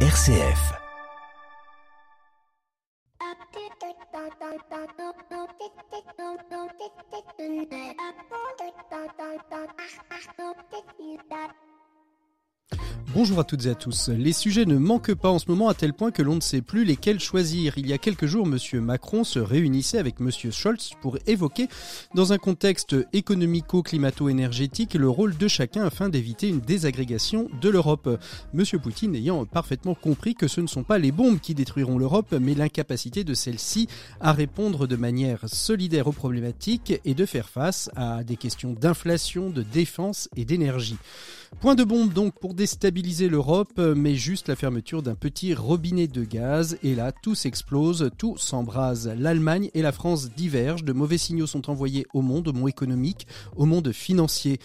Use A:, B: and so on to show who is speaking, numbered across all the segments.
A: RCF.
B: Bonjour à toutes et à tous. Les sujets ne manquent pas en ce moment à tel point que l'on ne sait plus lesquels choisir. Il y a quelques jours, Monsieur Macron se réunissait avec Monsieur Scholz pour évoquer, dans un contexte économico-climato-énergétique, le rôle de chacun afin d'éviter une désagrégation de l'Europe. Monsieur Poutine ayant parfaitement compris que ce ne sont pas les bombes qui détruiront l'Europe, mais l'incapacité de celle-ci à répondre de manière solidaire aux problématiques et de faire face à des questions d'inflation, de défense et d'énergie. Point de bombe donc pour déstabiliser l'Europe, mais juste la fermeture d'un petit robinet de gaz. Et là, tout s'explose, tout s'embrase. L'Allemagne et la France divergent, de mauvais signaux sont envoyés au monde, au monde économique, au monde financier.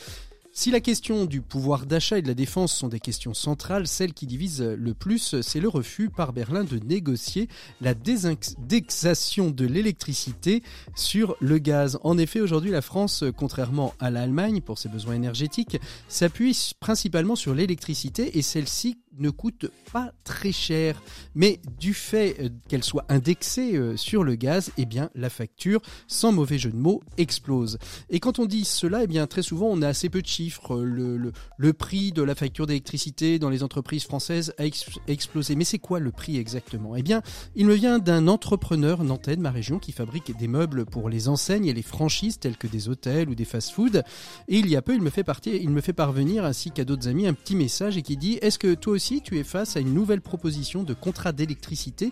B: Si la question du pouvoir d'achat et de la défense sont des questions centrales, celle qui divise le plus, c'est le refus par Berlin de négocier la désindexation de l'électricité sur le gaz. En effet, aujourd'hui, la France, contrairement à l'Allemagne pour ses besoins énergétiques, s'appuie principalement sur l'électricité et celle-ci ne coûte pas très cher. Mais du fait euh, qu'elle soit indexée euh, sur le gaz, eh bien la facture, sans mauvais jeu de mots, explose. Et quand on dit cela, eh bien très souvent on a assez peu de chiffres. Le, prix de la facture d'électricité dans les entreprises françaises a explosé. Mais c'est quoi le prix exactement? Eh bien, il me vient d'un entrepreneur nantais de ma région qui fabrique des meubles pour les enseignes et les franchises telles que des hôtels ou des fast-foods. Et il y a peu, il me fait il me fait parvenir ainsi qu'à d'autres amis un petit message et qui dit Est-ce que toi aussi tu es face à une nouvelle proposition de contrat d'électricité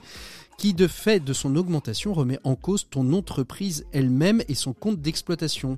B: qui, de fait de son augmentation, remet en cause ton entreprise elle-même et son compte d'exploitation.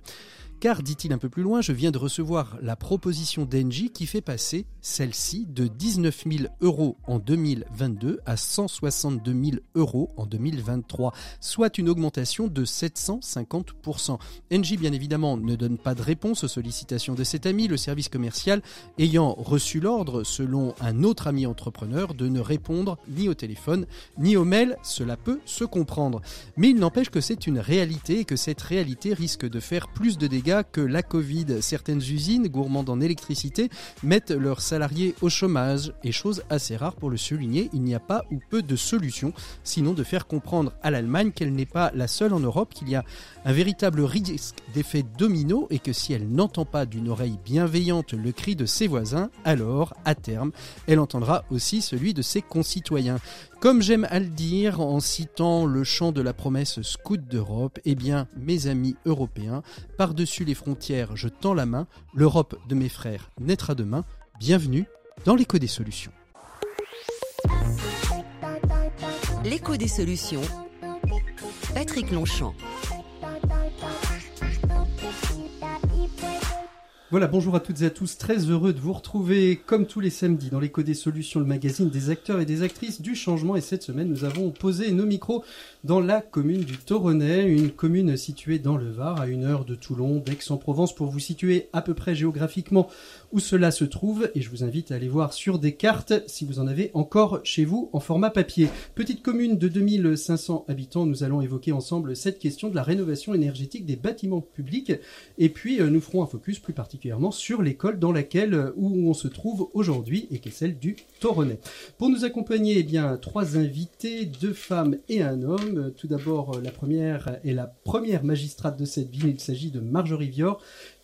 B: Car, dit-il un peu plus loin, je viens de recevoir la proposition d'Engie qui fait passer celle-ci de 19 000 euros en 2022 à 162 000 euros en 2023, soit une augmentation de 750%. Engie, bien évidemment, ne donne pas de réponse aux sollicitations de cet ami, le service commercial ayant reçu l'ordre, selon un autre ami entrepreneur, de ne répondre ni au téléphone ni au mail. Cela peut se comprendre. Mais il n'empêche que c'est une réalité et que cette réalité risque de faire plus de dégâts que la Covid. Certaines usines, gourmandes en électricité, mettent leurs salariés au chômage. Et chose assez rare pour le souligner, il n'y a pas ou peu de solutions, sinon de faire comprendre à l'Allemagne qu'elle n'est pas la seule en Europe, qu'il y a un véritable risque d'effet domino et que si elle n'entend pas d'une oreille bienveillante le cri de ses voisins, alors, à terme, elle entendra aussi celui de ses concitoyens. Comme j'aime à le dire en citant le chant de la promesse scout d'Europe, eh bien, mes amis européens, par-dessus les frontières, je tends la main, l'Europe de mes frères naîtra demain. Bienvenue dans l'écho des solutions.
C: L'écho des solutions. Patrick Longchamp.
B: Voilà, bonjour à toutes et à tous, très heureux de vous retrouver comme tous les samedis dans l'écho des solutions, le magazine des acteurs et des actrices du changement. Et cette semaine, nous avons posé nos micros dans la commune du Toronnet, une commune située dans le Var, à une heure de Toulon, d'Aix-en-Provence, pour vous situer à peu près géographiquement où cela se trouve. Et je vous invite à aller voir sur des cartes si vous en avez encore chez vous en format papier. Petite commune de 2500 habitants, nous allons évoquer ensemble cette question de la rénovation énergétique des bâtiments publics. Et puis, euh, nous ferons un focus plus particulièrement sur l'école dans laquelle, euh, où on se trouve aujourd'hui et qui est celle du Toronnet. Pour nous accompagner, eh bien, trois invités, deux femmes et un homme. Tout d'abord, la première est la première magistrate de cette ville. Il s'agit de Marjorie Vior,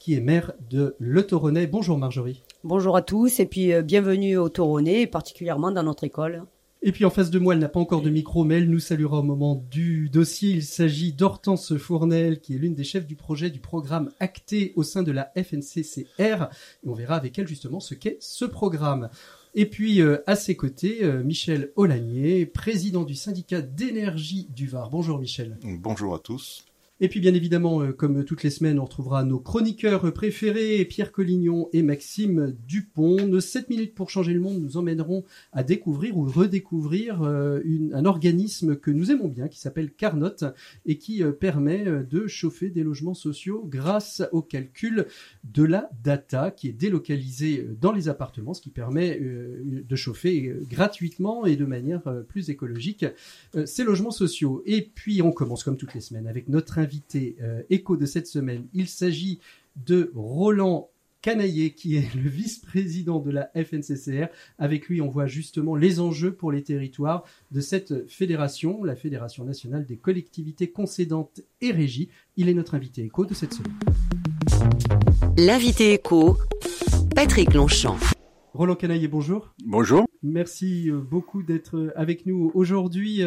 B: qui est maire de Le Toronnet. Bonjour Marjorie.
D: Bonjour à tous et puis euh, bienvenue au Toronnet, particulièrement dans notre école.
B: Et puis en face de moi, elle n'a pas encore de micro, mais elle nous saluera au moment du dossier. Il s'agit d'Hortense Fournel, qui est l'une des chefs du projet du programme acté au sein de la FNCCR. Et on verra avec elle justement ce qu'est ce programme. Et puis euh, à ses côtés, euh, Michel Olagnier, président du syndicat d'énergie du Var. Bonjour Michel.
E: Bonjour à tous.
B: Et puis bien évidemment, euh, comme toutes les semaines, on retrouvera nos chroniqueurs préférés, Pierre Collignon et Maxime Dupont. Nos 7 minutes pour changer le monde nous emmèneront à découvrir ou redécouvrir euh, un organisme que nous aimons bien, qui s'appelle Carnot, et qui euh, permet de chauffer des logements sociaux grâce au calcul de la data qui est délocalisée dans les appartements, ce qui permet de chauffer gratuitement et de manière plus écologique ces logements sociaux. Et puis on commence comme toutes les semaines avec notre invité euh, écho de cette semaine. Il s'agit de Roland Canaillé, qui est le vice-président de la FNCCR. Avec lui, on voit justement les enjeux pour les territoires de cette fédération, la Fédération nationale des collectivités concédantes et régies. Il est notre invité éco de cette semaine.
C: L'invité éco, Patrick Longchamp.
B: Roland Canaillé, bonjour.
A: Bonjour.
B: Merci euh, beaucoup d'être avec nous aujourd'hui.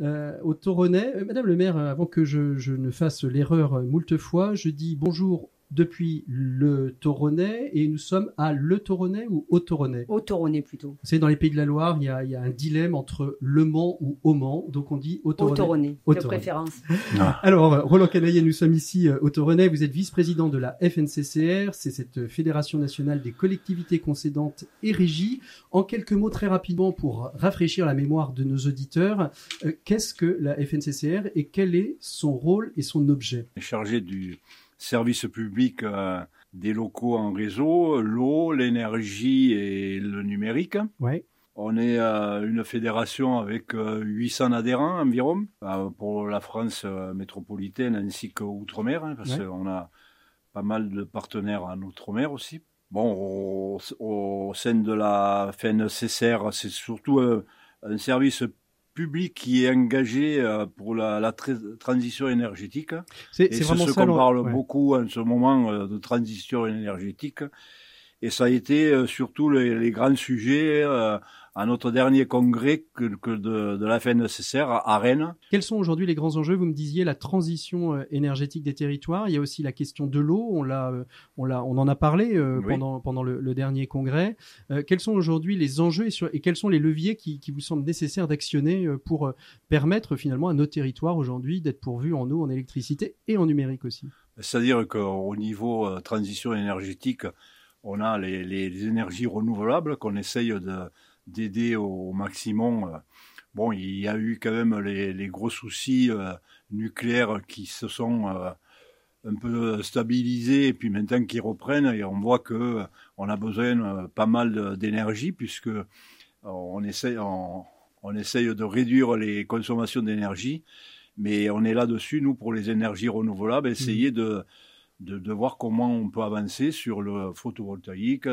B: Euh, euh, au Toronnet. Madame le maire, avant que je, je ne fasse l'erreur moult fois, je dis bonjour depuis le Toronnet et nous sommes à Le Toronnet ou au Toronnet
D: Au Toronnet plutôt.
B: C'est dans les Pays de la Loire, il y, a, il y a, un dilemme entre Le Mans ou Au Mans, donc on dit au Toronnet.
D: Au Toronnet,
B: Au
D: de préférence.
B: Ah. Alors, Roland Canaillé, nous sommes ici euh, au Toronnet, vous êtes vice-président de la FNCCR, c'est cette Fédération nationale des collectivités concédantes et régies. En quelques mots, très rapidement, pour rafraîchir la mémoire de nos auditeurs, euh, qu'est-ce que la FNCCR et quel est son rôle et son objet?
A: Chargé du service public euh, des locaux en réseau, l'eau, l'énergie et le numérique.
B: Ouais.
A: On est euh, une fédération avec euh, 800 adhérents environ euh, pour la France euh, métropolitaine ainsi qu'outre-mer, hein, parce
B: Ouais.
A: qu'on a pas mal de partenaires en outre-mer aussi. Bon, au, au sein de la FNCCR, c'est surtout euh, un service public qui est engagé euh, pour la, la tra- transition énergétique.
B: C'est vraiment
A: ce qu'on parle
B: ouais.
A: beaucoup en ce moment euh, de transition énergétique. Et ça a été euh, surtout les, les grands sujets à notre dernier congrès que, que de, de la FNCCR à Rennes.
B: Quels sont aujourd'hui les grands enjeux? Vous me disiez la transition euh, énergétique des territoires. Il y a aussi la question de l'eau. On l'a, euh, on l'a, on en a parlé euh,
A: Oui.
B: pendant pendant le, le dernier congrès. Euh, quels sont aujourd'hui les enjeux et, sur- et quels sont les leviers qui, qui vous semblent nécessaires d'actionner pour permettre finalement à nos territoires aujourd'hui d'être pourvus en eau, en électricité et en numérique aussi?
A: C'est-à-dire qu'au niveau transition énergétique, on a les, les- les énergies renouvelables qu'on essaye de, d'aider au maximum. euh. Bon, il y a eu quand même les, les gros soucis euh, nucléaires qui se sont euh, un peu stabilisés et puis maintenant qui reprennent et on voit que on a besoin pas mal d'énergie puisque on essaye, on, on essaye de réduire les consommations d'énergie, mais on est là-dessus, nous, pour les énergies renouvelables, essayer de, de, de voir comment on peut avancer sur le photovoltaïque,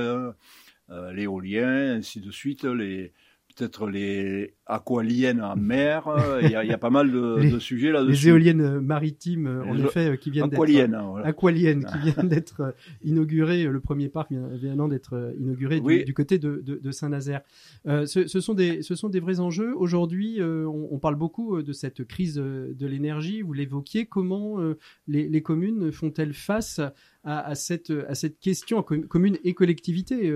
A: l'éolien, ainsi de suite, les peut-être les aqualiennes en mer. euh, Il y, a, il y a pas mal de,
B: Les-
A: de sujets
B: Les
A: là-dessus.
B: éoliennes euh, maritimes, euh, en
A: Les-
B: effet, qui viennent d'être
A: Aqualiennes, voilà.
B: Aqualienne qui vient d'être inauguré, euh, le premier parc vient, d'être inauguré du,
A: Oui.
B: du côté de, de, de Saint-Nazaire. Euh, ce, ce sont des, ce sont des vrais enjeux. Aujourd'hui, euh, on, on parle beaucoup de cette crise de l'énergie. Vous l'évoquiez. Comment euh, les, les communes font-elles face à, à cette, à cette question, com- communes et collectivités,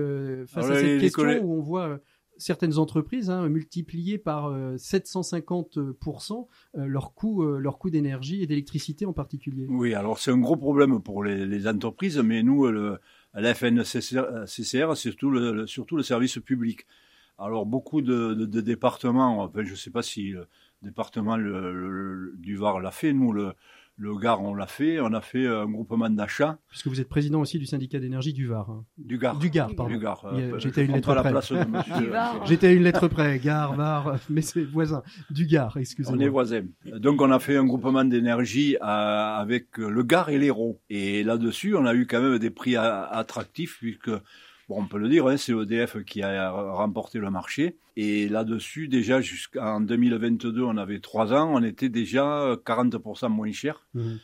B: face
A: Alors,
B: à
A: les-
B: cette
A: les
B: question où on voit certaines entreprises hein, par euh, 750% euh, leur coût, euh, leur coût d'énergie et d'électricité en particulier.
A: Oui, alors c'est un gros problème pour les, entreprises, mais nous, le, la FNCCR, CCR, c'est surtout le, surtout le service public. Alors beaucoup de, départements, enfin, je ne sais pas si le département du Var l'a fait, nous, le, le Gard, on l'a fait, on a fait un groupement d'achat
B: Puisque vous êtes président aussi du syndicat d'énergie du Var. hein.
A: du Gard.
B: Du Gard, pardon.
A: Gard. Euh,
B: j'étais à une lettre près.
A: la place de monsieur.
D: Du Var.
B: J'étais à une lettre près, Gare, Var, mais c'est voisin. Du Gard,
A: On est
B: excusez-moi.
A: voisins. Donc on a fait un groupement d'énergie euh, avec le Gard et l'Hérault. Et là-dessus, on a eu quand même des prix attractifs puisque, bon, on peut le dire, hein, c'est EDF qui a remporté le marché. Et là-dessus, déjà jusqu'en 2022, on avait trois ans, on était déjà 40% moins cher.
B: Mhm.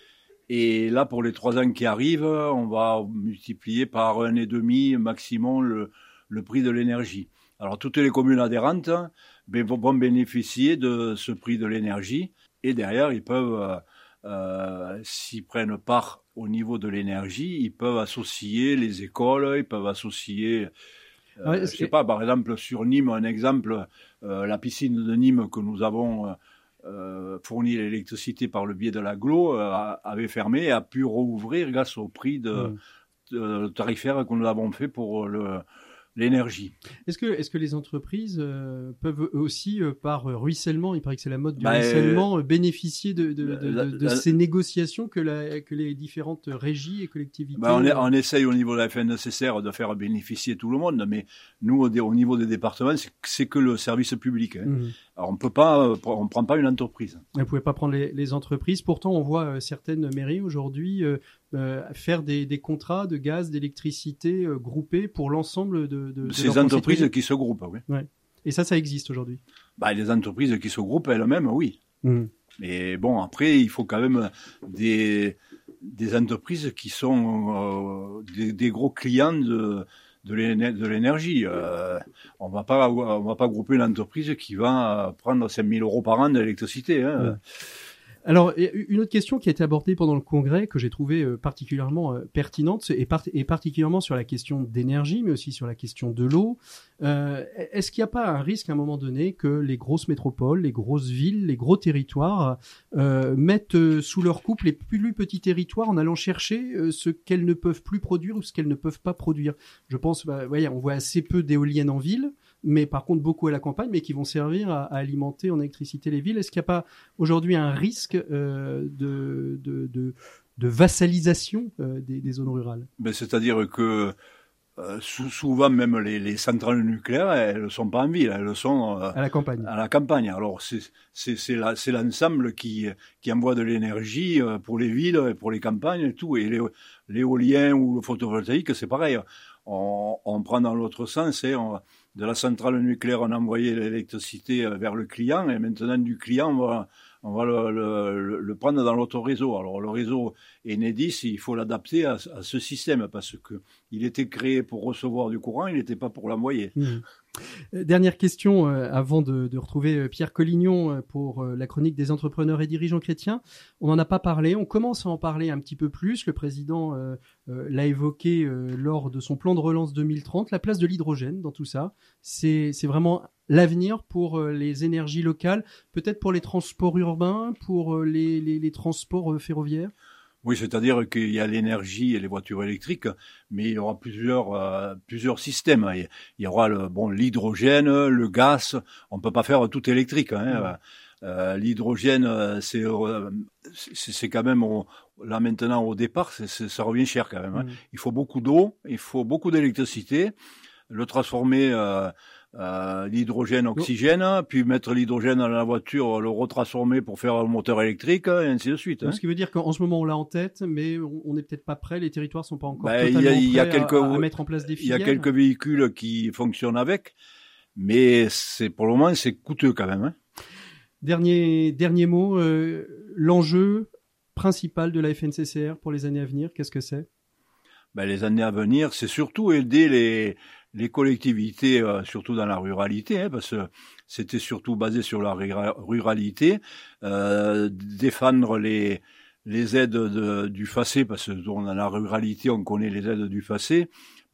A: Et là, pour les trois ans qui arrivent, on va multiplier par un et demi maximum le, le prix de l'énergie. Alors, toutes les communes adhérentes ben, vont vont bénéficier de ce prix de l'énergie. Et derrière, ils peuvent, euh, euh, s'ils prennent part au niveau de l'énergie, ils peuvent associer les écoles, ils peuvent associer, euh,
B: Ouais,
A: je sais pas, par exemple sur Nîmes, un exemple, euh, la piscine de Nîmes que nous avons euh, euh, fourni l'électricité par le biais de l'aglo euh, avait fermé et a pu rouvrir grâce au prix de, de tarifaire que nous avons fait pour le l'énergie.
B: Est-ce que, les entreprises euh, peuvent eux aussi, euh, par euh, ruissellement, il paraît que c'est la mode du
A: Bah,
B: ruissellement, euh, bénéficier de, de, de,
A: la-
B: de- de
A: la-
B: ces négociations que, la, que les différentes régies et collectivités
A: Ben, on, essaye au niveau de la FNCCR de faire bénéficier tout le monde, mais nous, au, au niveau des départements, c'est- c'est que le service public. hein.
B: Mhm.
A: Alors, on peut pas, euh, on prend pas une entreprise.
B: Vous ne pouvez pas prendre les, les entreprises. Pourtant, on voit euh, certaines mairies aujourd'hui euh, faire des, des, contrats de gaz, d'électricité groupés pour l'ensemble de, de,
A: ces entreprises qui se groupent. Oui.
B: Ouais. Et ça, ça existe aujourd'hui.
A: Bah, les entreprises qui se groupent elles-mêmes, oui. Mmh. Mais bon, après, il faut quand même des, des entreprises qui sont des, des, gros clients de, de l'énergie. Euh, on va pas on va pas grouper une entreprise qui va prendre 5000 euros par an d'électricité. Hein.
B: Alors, une autre question qui a été abordée pendant le congrès, que j'ai trouvé euh, particulièrement euh, pertinente, et, particulièrement sur la question d'énergie, mais aussi sur la question de l'eau. Euh, est-ce qu'il n'y a pas un risque à un moment donné que les grosses métropoles, les grosses villes, les gros territoires mettent sous leur coupe les plus petits territoires en allant chercher ce qu'elles ne peuvent plus produire ou ce qu'elles ne peuvent pas produire? Je pense, bah, voyez, on voit assez peu d'éoliennes en ville mais par contre beaucoup à la campagne, mais qui vont servir à, alimenter en électricité les villes. Est-ce qu'il n'y a pas aujourd'hui un risque euh, de, de, de, de, vassalisation euh, des, des, zones rurales?
A: Ben, C'est-à-dire que euh, souvent même les, les, centrales nucléaires, elles ne sont pas en ville, elles sont
B: à la campagne.
A: À la campagne. Alors c'est l'ensemble qui, qui envoie de l'énergie pour les villes, et pour les campagnes et tout. Et l'éolien ou le photovoltaïque, c'est pareil. On, on, prend dans l'autre sens et on, de la centrale nucléaire, on a envoyé l'électricité euh, vers le client, et maintenant du client, on va, le, prendre dans l'autre réseau. Alors le réseau Enedis, il faut l'adapter à, à, ce système, parce que il était créé pour recevoir du courant, il n'était pas pour l'envoyer. Mmh.
B: Euh, dernière question euh, avant de, retrouver euh, Pierre Collignon pour la chronique des entrepreneurs et dirigeants chrétiens. On n'en a pas parlé, on commence à en parler un petit peu plus. Le président l'a évoqué lors de son plan de relance 2030, la place de l'hydrogène dans tout ça. C'est vraiment l'avenir pour les énergies locales, peut-être pour les transports urbains, pour les transports ferroviaires?
A: Oui, c'est-à-dire qu'il y a l'énergie et les voitures électriques, mais il y aura plusieurs euh, plusieurs systèmes. Il y aura le bon l'hydrogène, le gaz. On peut pas faire tout électrique. Hein. Euh, l'hydrogène, euh, c'est c'est quand même là maintenant au départ, ça revient cher quand même. Hein. Il faut beaucoup d'eau, il faut beaucoup d'électricité. Le transformer euh, l'hydrogène, oxygène, puis mettre l'hydrogène dans la voiture, le retransformer pour faire un moteur électrique, et ainsi de suite. Hein.
B: Ce qui veut dire qu'en ce moment on l'a en tête, mais on n'est peut-être pas prêt, les territoires sont pas encore ben, totalement y a, y a quelques, à, mettre en place des filières.
A: Il y a quelques véhicules qui fonctionnent avec, mais c'est pour le moment c'est coûteux quand même. Hein.
B: Dernier dernier mot, euh, l'enjeu principal de la FNCCR pour les années à venir, qu'est-ce que c'est?
A: Ben, les années à venir, c'est surtout aider les les collectivités, euh, surtout dans la ruralité, hein, parce que c'était surtout basé sur la ruralité, euh, défendre les, les aides de, du FACÉ, parce que dans la ruralité, on connaît les aides du FACÉ.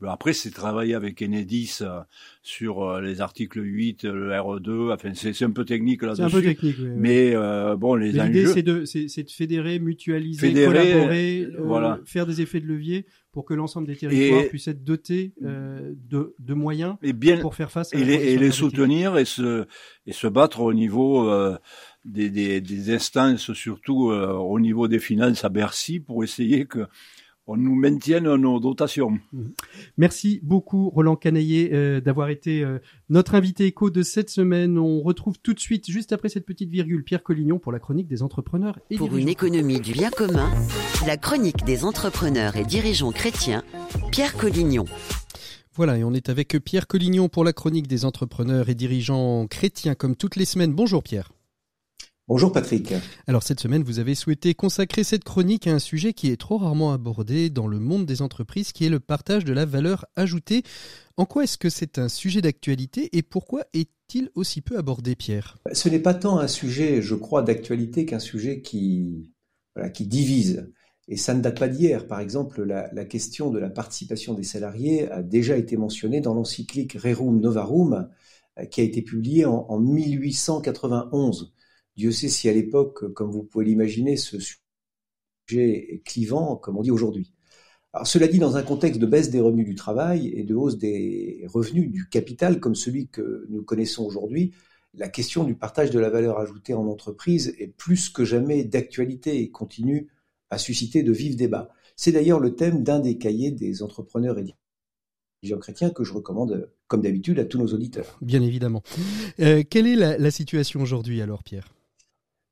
A: Après, c'est travailler avec Enedis euh, sur euh, les articles 8, le RE2. Enfin, c'est un peu technique là-dessus.
B: C'est un peu technique, oui.
A: Mais euh, bon, les
B: L'idée, c'est de, c'est de fédérer, mutualiser, collaborer, voilà. faire des effets de levier pour que l'ensemble des territoires puissent être dotés de, de moyens et bien, pour faire face à
A: et les, et les soutenir et se et se battre au niveau des, des, des, instances, surtout au niveau des finances à Bercy, pour essayer que on nous maintienne nos dotations.
B: Merci beaucoup Roland Canaillé euh, d'avoir été euh, notre invité éco de cette semaine. On retrouve tout de suite, juste après cette petite virgule, Pierre Collignon pour la chronique des entrepreneurs
C: et Pour une économie du bien commun, la chronique des entrepreneurs et dirigeants chrétiens, Pierre Collignon.
B: Voilà, et on est avec Pierre Collignon pour la chronique des entrepreneurs et dirigeants chrétiens comme toutes les semaines. Bonjour Pierre.
E: Bonjour Patrick.
B: Alors cette semaine, vous avez souhaité consacrer cette chronique à un sujet qui est trop rarement abordé dans le monde des entreprises, qui est le partage de la valeur ajoutée. En quoi est-ce que c'est un sujet d'actualité et pourquoi est-il aussi peu abordé, Pierre?
E: Ce n'est pas tant un sujet, je crois, d'actualité qu'un sujet qui, qui divise. Et ça ne date pas d'hier. Par exemple, la, question de la participation des salariés a déjà été mentionnée dans l'encyclique Rerum Novarum, euh, qui a été publiée en, en 1891. Dieu sait si à l'époque, comme vous pouvez l'imaginer, ce sujet est clivant, comme on dit aujourd'hui. Alors, cela dit, dans un contexte de baisse des revenus du travail et de hausse des revenus du capital comme celui que nous connaissons aujourd'hui, la question du partage de la valeur ajoutée en entreprise est plus que jamais d'actualité et continue à susciter de vifs débats. C'est d'ailleurs le thème d'un des cahiers des entrepreneurs et dirigeants chrétiens que je recommande, comme d'habitude, à tous nos auditeurs.
B: Bien évidemment. Euh, quelle est la situation aujourd'hui alors, Pierre?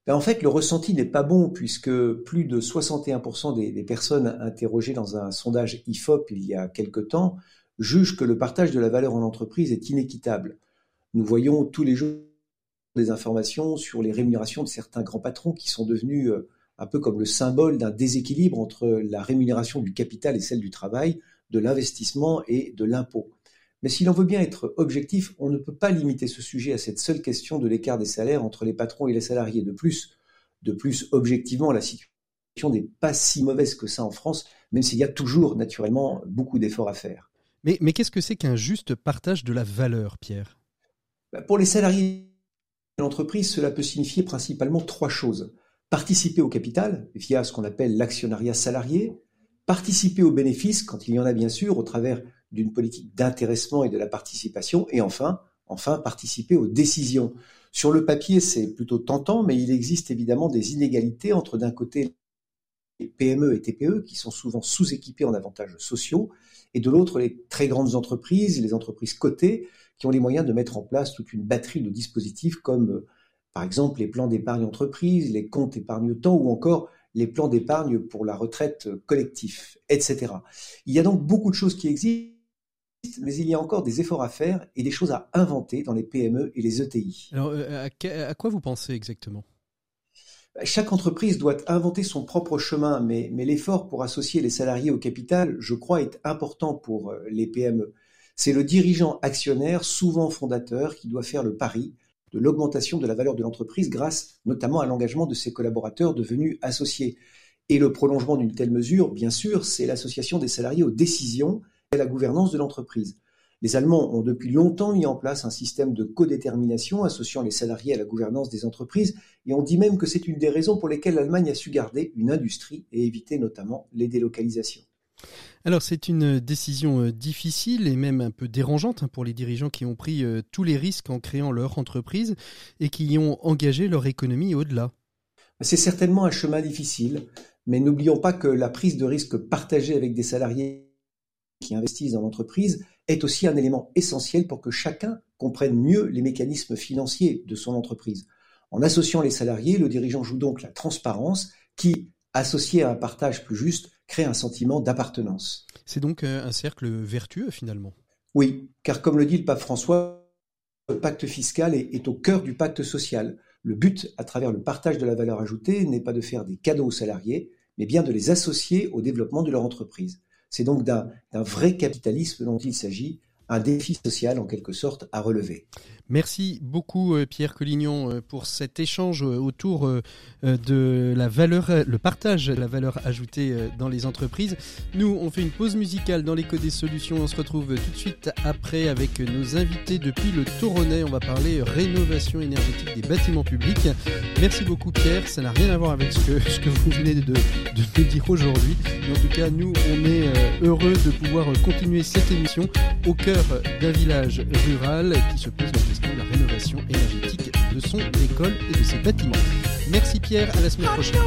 E: Ben, En fait, le ressenti n'est pas bon puisque plus de 61% des, des, personnes interrogées dans un sondage IFOP il y a quelque temps jugent que le partage de la valeur en entreprise est inéquitable. Nous voyons tous les jours des informations sur les rémunérations de certains grands patrons qui sont devenus euh, un peu comme le symbole d'un déséquilibre entre la rémunération du capital et celle du travail, de l'investissement et de l'impôt. Mais si l'on veut bien être objectif, on ne peut pas limiter ce sujet à cette seule question de l'écart des salaires entre les patrons et les salariés. De plus, de plus, objectivement, la situation n'est pas si mauvaise que ça en France, même s'il y a toujours naturellement beaucoup d'efforts à faire.
B: Mais, mais qu'est-ce que c'est qu'un juste partage de la valeur, Pierre?
E: Bah, Pour les salariés de l'entreprise, cela peut signifier principalement trois choses. Participer au capital via ce qu'on appelle l'actionnariat salarié, participer aux bénéfices, quand il y en a bien sûr, au travers d'une politique d'intéressement et de la participation, et enfin, enfin participer aux décisions. Sur le papier, c'est plutôt tentant, mais il existe évidemment des inégalités entre d'un côté les PME et TPE qui sont souvent sous-équipés en avantages sociaux, et de l'autre les très grandes entreprises, les entreprises cotées, qui ont les moyens de mettre en place toute une batterie de dispositifs comme par exemple les plans d'épargne entreprise, les comptes épargne-temps ou encore les plans d'épargne pour la retraite collectif, etc. Il y a donc beaucoup de choses qui existent mais il y a encore des efforts à faire et des choses à inventer dans les PME et les ETI.
B: Alors, euh, à quoi vous pensez exactement?
E: Bah, Chaque entreprise doit inventer son propre chemin, mais, mais l'effort pour associer les salariés au capital, je crois, est important pour euh, les PME. C'est le dirigeant actionnaire, souvent fondateur, qui doit faire le pari de l'augmentation de la valeur de l'entreprise grâce notamment à l'engagement de ses collaborateurs devenus associés. Et le prolongement d'une telle mesure, bien sûr, c'est l'association des salariés aux décisions la gouvernance de l'entreprise. Les Allemands ont depuis longtemps mis en place un système de codétermination associant les salariés à la gouvernance des entreprises et on dit même que c'est une des raisons pour lesquelles l'Allemagne a su garder une industrie et éviter notamment les délocalisations.
B: Alors c'est une décision euh, difficile et même un peu dérangeante hein, pour les dirigeants qui ont pris euh, tous les risques en créant leur entreprise et qui y ont engagé leur économie au-delà.
E: C'est certainement un chemin difficile, mais n'oublions pas que la prise de risque partagée avec des salariés qui investissent dans l'entreprise est aussi un élément essentiel pour que chacun comprenne mieux les mécanismes financiers de son entreprise. En associant les salariés, le dirigeant joue donc la transparence qui, associée à un partage plus juste, crée un sentiment d'appartenance.
B: C'est donc euh, un cercle vertueux finalement.
E: Oui, car comme le dit le pape François, le pacte fiscal est, est au cœur du pacte social. Le but, à travers le partage de la valeur ajoutée, n'est pas de faire des cadeaux aux salariés, mais bien de les associer au développement de leur entreprise. C'est donc d'un vrai capitalisme dont il s'agit, un défi social en quelque sorte à relever.
B: Merci beaucoup euh, Pierre Collignon euh, pour cet échange euh, autour de la valeur, le partage de la valeur ajoutée dans les entreprises. Nous, on fait une pause musicale dans l'écho des solutions. On se retrouve tout de suite après avec nos invités depuis le Toronnet. On va parler rénovation énergétique des bâtiments publics. Merci beaucoup Pierre. Ça n'a rien à voir avec ce que, ce que vous venez de, de nous dire aujourd'hui. Mais en tout cas, nous, on est heureux de pouvoir continuer cette émission au cœur d'un village rural qui se pose la question la rénovation énergétique de son école et de ses bâtiments. Merci Pierre, à la semaine prochaine.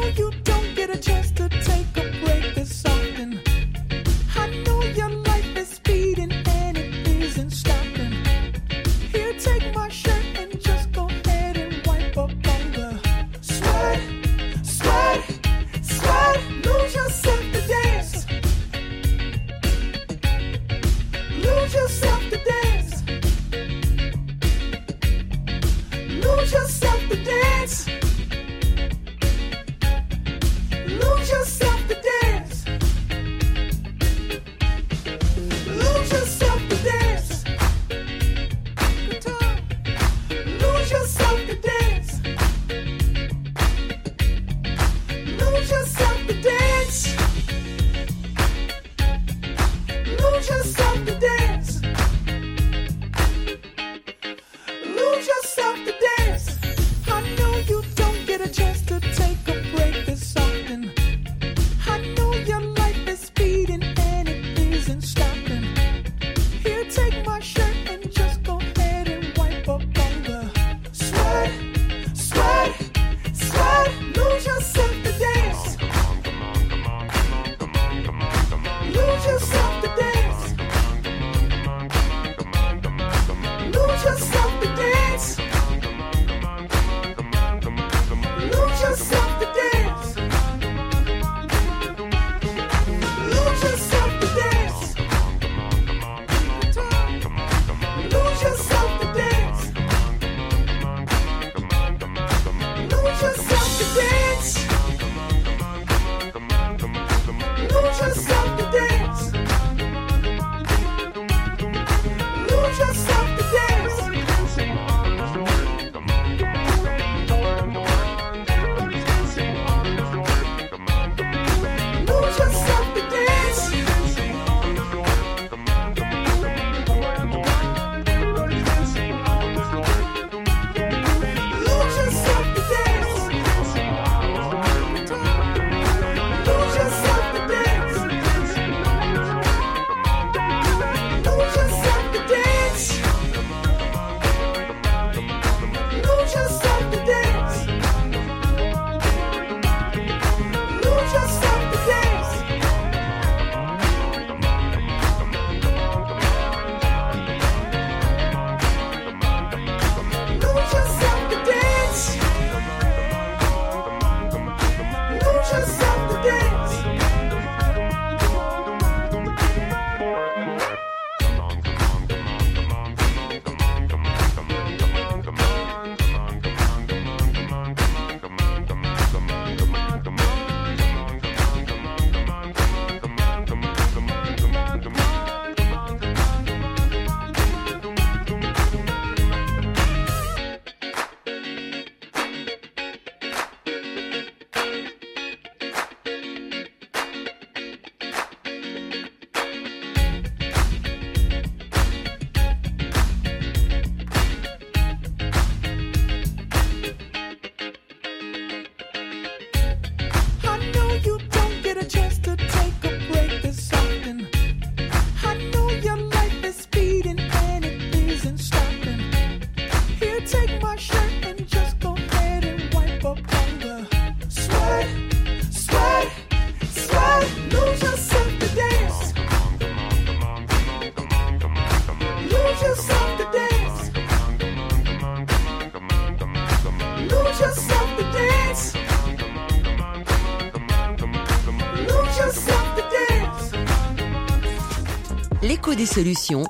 C: Des solutions.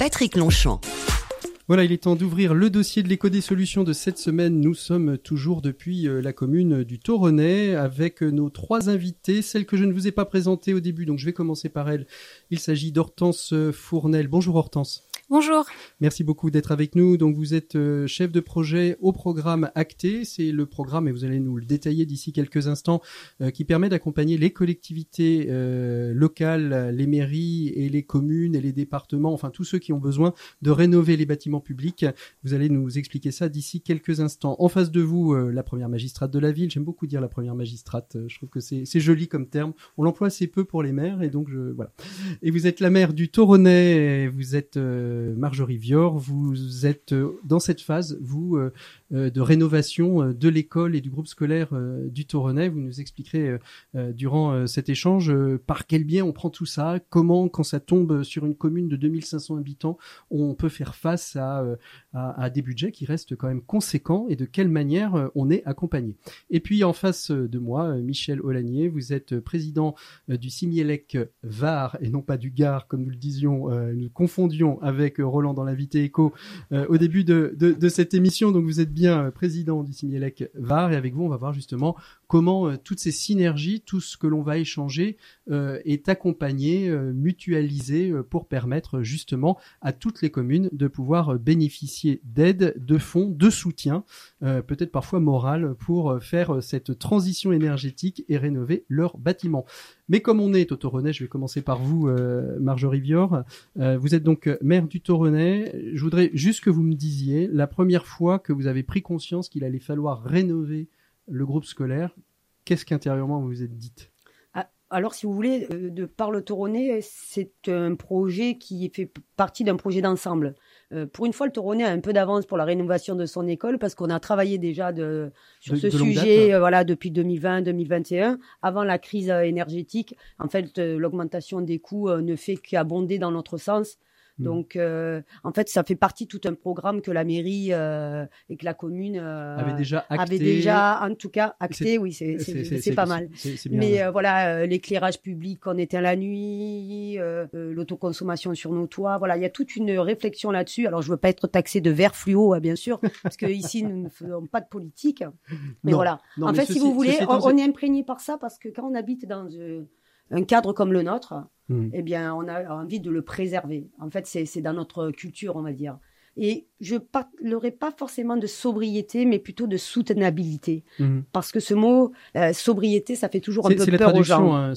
C: Patrick Longchamp.
B: Voilà, il est temps d'ouvrir le dossier de l'éco des solutions de cette semaine. Nous sommes toujours depuis euh, la commune du Toronnet avec euh, nos trois invités, celle que je ne vous ai pas présentée au début, donc je vais commencer par elle. Il s'agit d'Hortense Fournel. Bonjour Hortense.
F: Bonjour.
B: Merci beaucoup d'être avec nous. Donc vous êtes euh, chef de projet au programme Acté. C'est le programme, et vous allez nous le détailler d'ici quelques instants, euh, qui permet d'accompagner les collectivités euh, locales, les mairies et les communes et les départements, enfin tous ceux qui ont besoin de rénover les bâtiments publics. Vous allez nous expliquer ça d'ici quelques instants. En face de vous, euh, la première magistrate de la ville. J'aime beaucoup dire la première magistrate. Euh, Je trouve que c'est joli comme terme. On l'emploie assez peu pour les maires et donc je voilà. Et vous êtes la maire du Toronnet. et Vous êtes Marjorie Vior. Vous êtes euh, dans cette phase, vous, euh, euh, de rénovation euh, de l'école et du groupe scolaire euh, du Toronnet. Vous nous expliquerez euh, euh, durant euh, cet échange euh, par quel biais on prend tout ça, comment, quand ça tombe sur une commune de 2500 habitants, on peut faire face à, euh, à, des budgets qui restent quand même conséquents et de quelle manière euh, on est accompagné. Et puis en face euh, de moi, euh, Michel Olanier, vous êtes président du Simielec Var et non pas du Gard, comme nous le disions, nous confondions avec Roland dans l'invité éco au début de, de, de cette émission. Donc vous êtes bien président du Simielec Var et avec vous, on va voir justement comment euh, toutes ces synergies, tout ce que l'on va échanger euh, est accompagné, euh, mutualisé pour permettre justement à toutes les communes de pouvoir bénéficier d'aide, de fonds, de soutien, peut-être parfois moral, pour faire cette transition énergétique et rénover leurs bâtiments. Mais comme on est au Toronnet, je vais commencer par vous, Marjorie Vior. Vous êtes donc maire du Toronnet. Je voudrais juste que vous me disiez la première fois que vous avez pris conscience qu'il allait falloir rénover le groupe scolaire, qu'est-ce qu'intérieurement vous vous êtes dites
D: Ah, Alors, si vous voulez, euh, de par le Toronnet, c'est un projet qui fait partie d'un projet d'ensemble. Euh, pour une fois, le Toronnet a un peu d'avance pour la rénovation de son école parce qu'on a travaillé déjà de, sur
B: De-
D: ce
B: de
D: sujet euh, voilà, depuis 2020-2021, avant la crise euh, énergétique. En fait, euh, l'augmentation des coûts ne fait qu'abonder dans notre sens.
B: Hmm.
D: Donc, euh, en fait, ça fait partie de tout un programme que la mairie euh, et que la commune euh,
B: Avez déjà acté
D: avait déjà, en tout cas, acté. Oui, c'est pas mal.
B: bien.
D: Mais euh, voilà, euh, l'éclairage public qu'on éteint la nuit, euh, l'autoconsommation sur nos toits, voilà, il y a toute une réflexion là-dessus. Alors, je veux pas être taxé de vert fluo, hein, bien sûr, parce que ici nous ne faisons pas de politique. Mais
B: Non,
D: voilà.
B: non,
D: en
B: mais
D: fait,
B: ceci-
D: si vous voulez, on, on est imprégné par ça parce que quand on habite dans un cadre comme le nôtre,
B: Hmm.
D: eh bien, on a envie de le préserver. En fait, c'est dans notre culture, on va dire. Et je parlerai pas forcément de sobriété, mais plutôt de soutenabilité.
B: Mhm.
D: Parce que ce mot, euh, sobriété, ça fait toujours un peu
B: la
D: peur aux
B: traduction,
D: gens.
B: hein,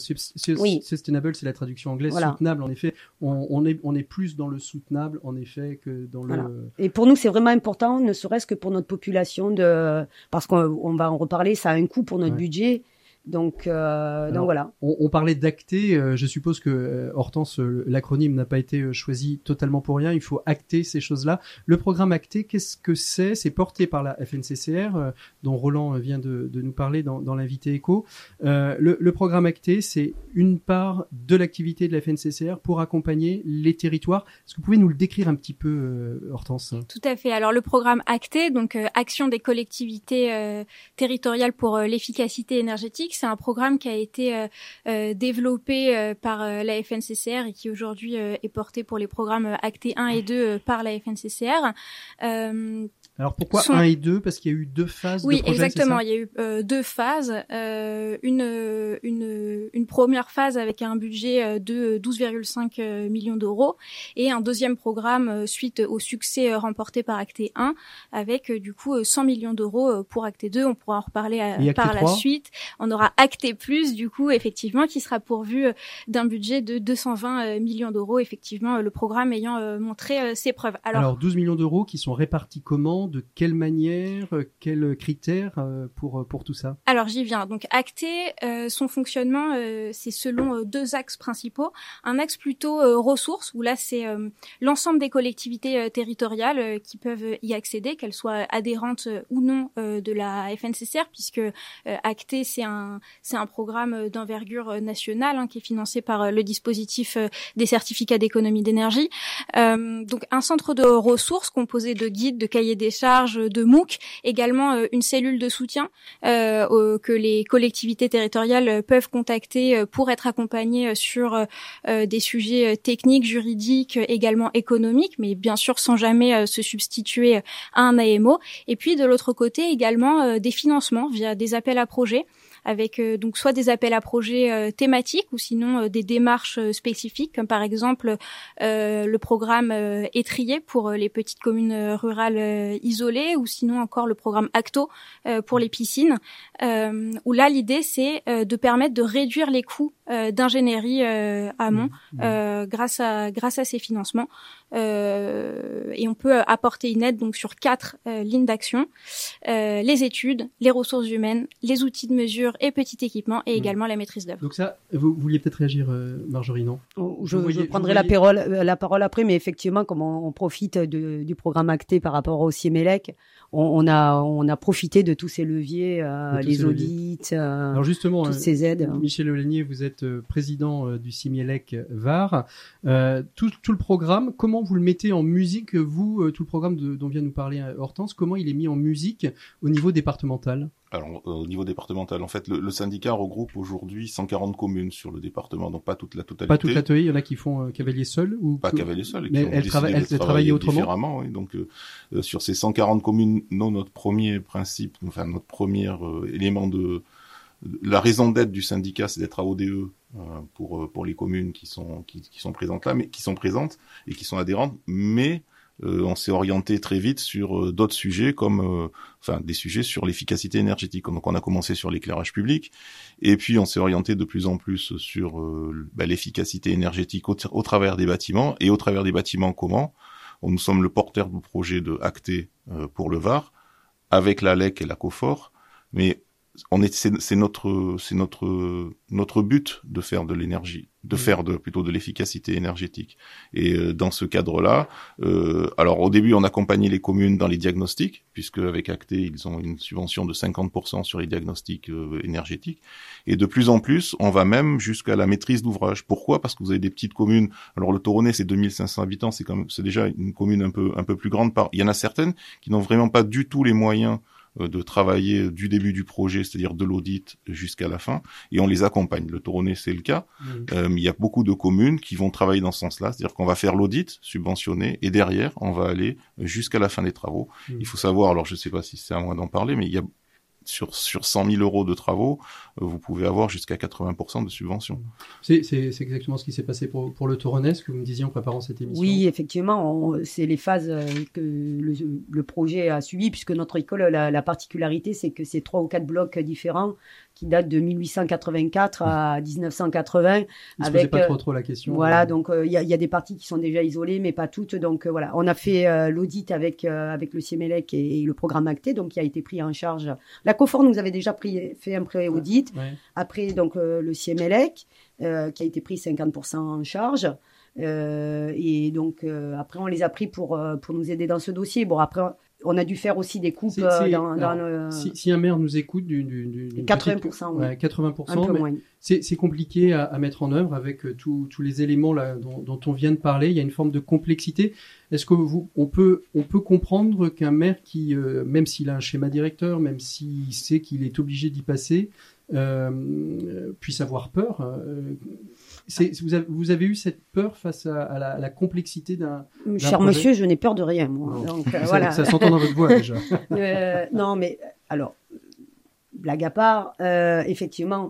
D: Oui.
B: sustainable, c'est la traduction anglaise.
D: Voilà.
B: Soutenable, en effet, on, on est on est plus dans le soutenable, en effet, que dans
D: Voilà.
B: le.
D: Et pour nous, c'est vraiment important, ne serait-ce que pour notre population, de parce qu'on on va en reparler, ça a un coût pour notre
B: Ouais.
D: budget. Donc, euh,
B: Alors,
D: donc voilà.
B: On, on parlait d'acter. euh, je suppose que euh, Hortense, euh, l'acronyme n'a pas été euh, choisi totalement pour rien. Il faut acter ces choses-là. Le programme acté, qu'est-ce que c'est? C'est porté par la FNCCR, euh, dont Roland euh, vient de, de nous parler dans, dans l'invité éco. Euh, le, le programme acté, c'est une part de l'activité de la FNCCR pour accompagner les territoires. Est-ce que vous pouvez nous le décrire un petit peu, euh, Hortense?
F: Tout à fait. Alors le programme ACTE, donc euh, Action des collectivités euh, territoriales pour euh, l'efficacité énergétique, c'est un programme qui a été euh, euh, développé euh, par la FNCCR et qui aujourd'hui est porté pour les programmes ACTE 1 et 2 euh, par la FNCCR. Euh,
B: Alors pourquoi
F: Sont-
B: 1 et 2 Parce qu'il y a eu deux phases
F: oui,
B: de projet,
F: exactement. Il y a eu euh, deux phases. Euh, une, une, une première phase avec un budget euh, de 12,5 euh, millions d'euros et un deuxième programme euh, suite au succès euh, remporté par Acte 1 avec euh, du coup euh, 100 millions d'euros euh, pour Acte 2. On pourra en reparler euh, par la
B: 3?
F: suite. On aura Acté Plus, du coup, effectivement, qui sera pourvu euh, d'un budget de 220 euh, millions d'euros, effectivement, euh, le programme ayant euh, montré euh, ses preuves.
B: Alors,
F: Alors,
B: 12 millions d'euros qui sont répartis comment? De quelle manière euh, Quels critères euh, pour, pour tout ça?
F: Alors j'y viens. Donc Acté, euh, son fonctionnement, euh, c'est selon euh, deux axes principaux. Un axe plutôt euh, ressources, où là c'est euh, l'ensemble des collectivités euh, territoriales euh, qui peuvent y accéder, qu'elles soient adhérentes euh, ou non euh, de la FNCCR, puisque euh, Acté c'est un c'est un programme d'envergure euh, nationale hein, qui est financé par euh, le dispositif euh, des certificats d'économie d'énergie. Euh, donc un centre de ressources composé de guides, de cahiers des charges, de MOOC, également euh, une cellule de soutien euh, que les collectivités territoriales euh, peuvent contacter pour être accompagnées sur des sujets techniques, juridiques, également économiques, mais bien sûr sans jamais se substituer à un AMO. Et puis de l'autre côté également des financements via des appels à projets avec euh, donc soit des appels à projets euh, thématiques ou sinon euh, des démarches spécifiques comme par exemple euh, le programme euh, Étrier pour les petites communes rurales isolées ou sinon encore le programme Acto euh, pour les piscines. Euh, où là l'idée c'est euh, de permettre de réduire les coûts euh, d'ingénierie euh, amont euh, grâce à grâce à ces financements. Euh, et on peut apporter une aide donc sur quatre euh, lignes d'action. Euh, les études, les ressources humaines, les outils de mesure et petit équipement et
B: Mhm.
F: également la maîtrise d'œuvre.
B: Donc ça, vous, vous vouliez peut-être réagir, euh, Marjorie, non?
D: Oh, Je,
B: Vous voyez-
D: je prendrai la, parole, euh, la parole après, mais effectivement, comme on, on profite de- du programme acté par rapport au CIEMELEC, on, on a, on a profité de tous ces leviers, euh,
B: tous
D: les
B: ces leviers.
D: audits, euh,
B: Alors justement,
D: toutes
B: euh,
D: ces aides.
B: Michel Olenier, vous êtes euh, président euh, du Simielec Var. Euh, tout, tout le programme, comment vous le mettez en musique, vous, euh, tout le programme de- dont vient nous parler Hortense, comment il est mis en musique au niveau départemental?
G: Alors, euh, au niveau départemental, en fait, le, le syndicat regroupe aujourd'hui 140 communes sur le département, donc pas toute la totalité.
B: Pas toute la théorie, il y en a qui font euh, cavalier seul ou
G: Pas cavalier seul. et qui
B: Mais
G: ont
B: elle
G: décidé
B: travaille-
G: de
B: elle travaillait autrement
G: différemment. Oui. Donc, euh, euh, sur ces 140 communes, nous, notre premier principe, enfin notre premier euh, élément de la raison d'être du syndicat, c'est d'être à ODE euh, pour euh, pour les communes qui sont qui, sont présentes là, mais qui sont présentes et qui sont adhérentes, mais on s'est orienté très vite sur d'autres sujets comme enfin des sujets sur l'efficacité énergétique. Donc on a commencé sur l'éclairage public. Et puis on s'est orienté de plus en plus sur bah, l'efficacité énergétique au travers des bâtiments. Et au travers des bâtiments comment? Nous sommes le porteur du projet de Acté euh, pour le Var avec la LEC et la COFOR, mais on est c'est notre c'est notre notre but de faire de l'énergie de faire de plutôt de l'efficacité énergétique. Et euh, dans ce cadre-là euh, alors au début on accompagnait les communes dans les diagnostics puisque avec Acté ils ont une subvention de 50% sur les diagnostics euh, énergétiques. Et de plus en plus on va même jusqu'à la maîtrise d'ouvrage. Pourquoi? Parce que vous avez des petites communes. Alors le Toronnet c'est 2500 habitants. C'est quand même c'est déjà une commune un peu un peu plus grande. Par il y en a certaines qui n'ont vraiment pas du tout les moyens de travailler du début du projet, c'est-à-dire de l'audit jusqu'à la fin, et on les accompagne. Le Toronnet, c'est le cas. Euh, il y a beaucoup de communes qui vont travailler dans ce sens-là, c'est-à-dire qu'on va faire l'audit subventionné, et derrière, on va aller jusqu'à la fin des travaux.
B: Mhm.
G: Il faut savoir, alors je ne sais pas si c'est à moi d'en parler, mais il y a sur, sur 100 000 euros de travaux, euh, vous pouvez avoir jusqu'à 80% de subvention.
B: C'est c'est- c'est exactement ce qui s'est passé pour, pour le Toronnet, ce que vous me disiez en préparant cette émission.
D: Oui, effectivement, c'est les phases euh, que le, le projet a suivi, puisque notre école, la, la particularité, c'est que c'est trois ou quatre blocs différents qui datent de 1884 à 1980.
B: Ils se
D: avec,
B: posaient pas
D: euh,
B: trop trop la question.
D: Voilà,
B: Euh,
D: donc euh, il y, a, il y a des parties qui sont déjà isolées, mais pas toutes. Donc euh, voilà, on a fait euh, l'audit avec avec le CIEMELEC et, et le programme Acté, donc qui a été pris en charge. La COFOR nous avait déjà pris, fait un pré-audit.
B: ouais.
D: Après, donc le CIEMELEC, qui a été pris 50% en charge. Euh, et donc euh, après, on les a pris pour euh, pour nous aider dans ce dossier. Bon après, on a dû faire aussi des coupes euh, dans, dans
B: alors,
D: le
B: Si, si un maire nous écoute du, du, du- d'une
D: 80%,
B: petite-
D: oui.
B: ouais, 80%,
D: un peu
B: mais
D: moins.
B: c'est compliqué à, à mettre en œuvre avec euh, tous les éléments là, dont, dont on vient de parler. Il y a une forme de complexité. Est-ce que vous, on peut, on peut comprendre qu'un maire qui, euh, même s'il a un schéma directeur, même s'il sait qu'il est obligé d'y passer, euh, puisse avoir peur euh, vous, avez, vous avez eu cette peur face à, à la, à la complexité d'un.
D: Cher
B: projet
D: monsieur, je n'ai peur de rien, moi. Donc, euh,
B: ça
D: voilà.
B: ça s'entend dans votre voix déjà.
D: Euh, non, mais alors, blague à part, euh, effectivement,